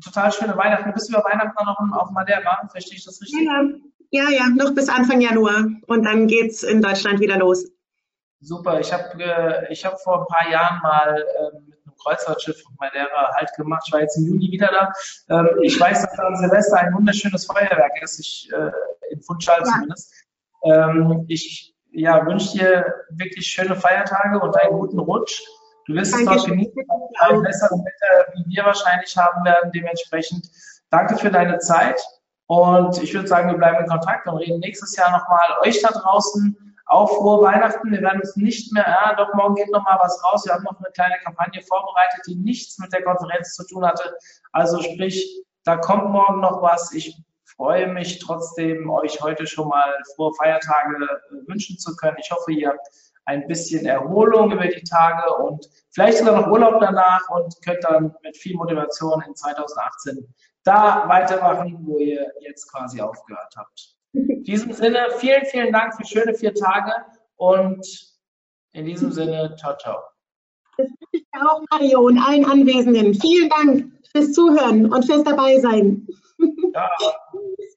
total schöne Weihnachten. Bist du über Weihnachten noch auf Madeira? Verstehe ich das richtig? Ja, ja, ja, noch bis Anfang Januar. Und dann geht es in Deutschland wieder los. Super. Ich habe äh, hab vor ein paar Jahren mal äh, Kreuzfahrtschiff auf Madeira halt gemacht. Ich war jetzt im Juni wieder da. Ähm, ich weiß, dass da an Silvester ein wunderschönes Feuerwerk ist. Ich, äh, in Funchal ja. zumindest. Ähm, ich ja, wünsche dir wirklich schöne Feiertage und einen guten Rutsch. Du wirst es dort genießen, ein besseres Wetter, wie wir wahrscheinlich haben werden. Dementsprechend danke für deine Zeit. Und ich würde sagen, wir bleiben in Kontakt und reden nächstes Jahr nochmal. Euch da draußen auch frohe Weihnachten. Wir werden uns nicht mehr, ja, doch morgen geht nochmal was raus. Wir haben noch eine kleine Kampagne vorbereitet, die nichts mit der Konferenz zu tun hatte. Also sprich, da kommt morgen noch was. Ich freue mich trotzdem, euch heute schon mal frohe Feiertage wünschen zu können. Ich hoffe, ihr habt ein bisschen Erholung über die Tage und vielleicht sogar noch Urlaub danach und könnt dann mit viel Motivation in 2018 da weitermachen, wo ihr jetzt quasi aufgehört habt. In diesem Sinne, vielen, vielen Dank für schöne vier Tage und in diesem Sinne, ciao, ciao. Das wünsche ich dir auch, Mario, und allen Anwesenden. Vielen Dank fürs Zuhören und fürs Dabeisein. Ciao.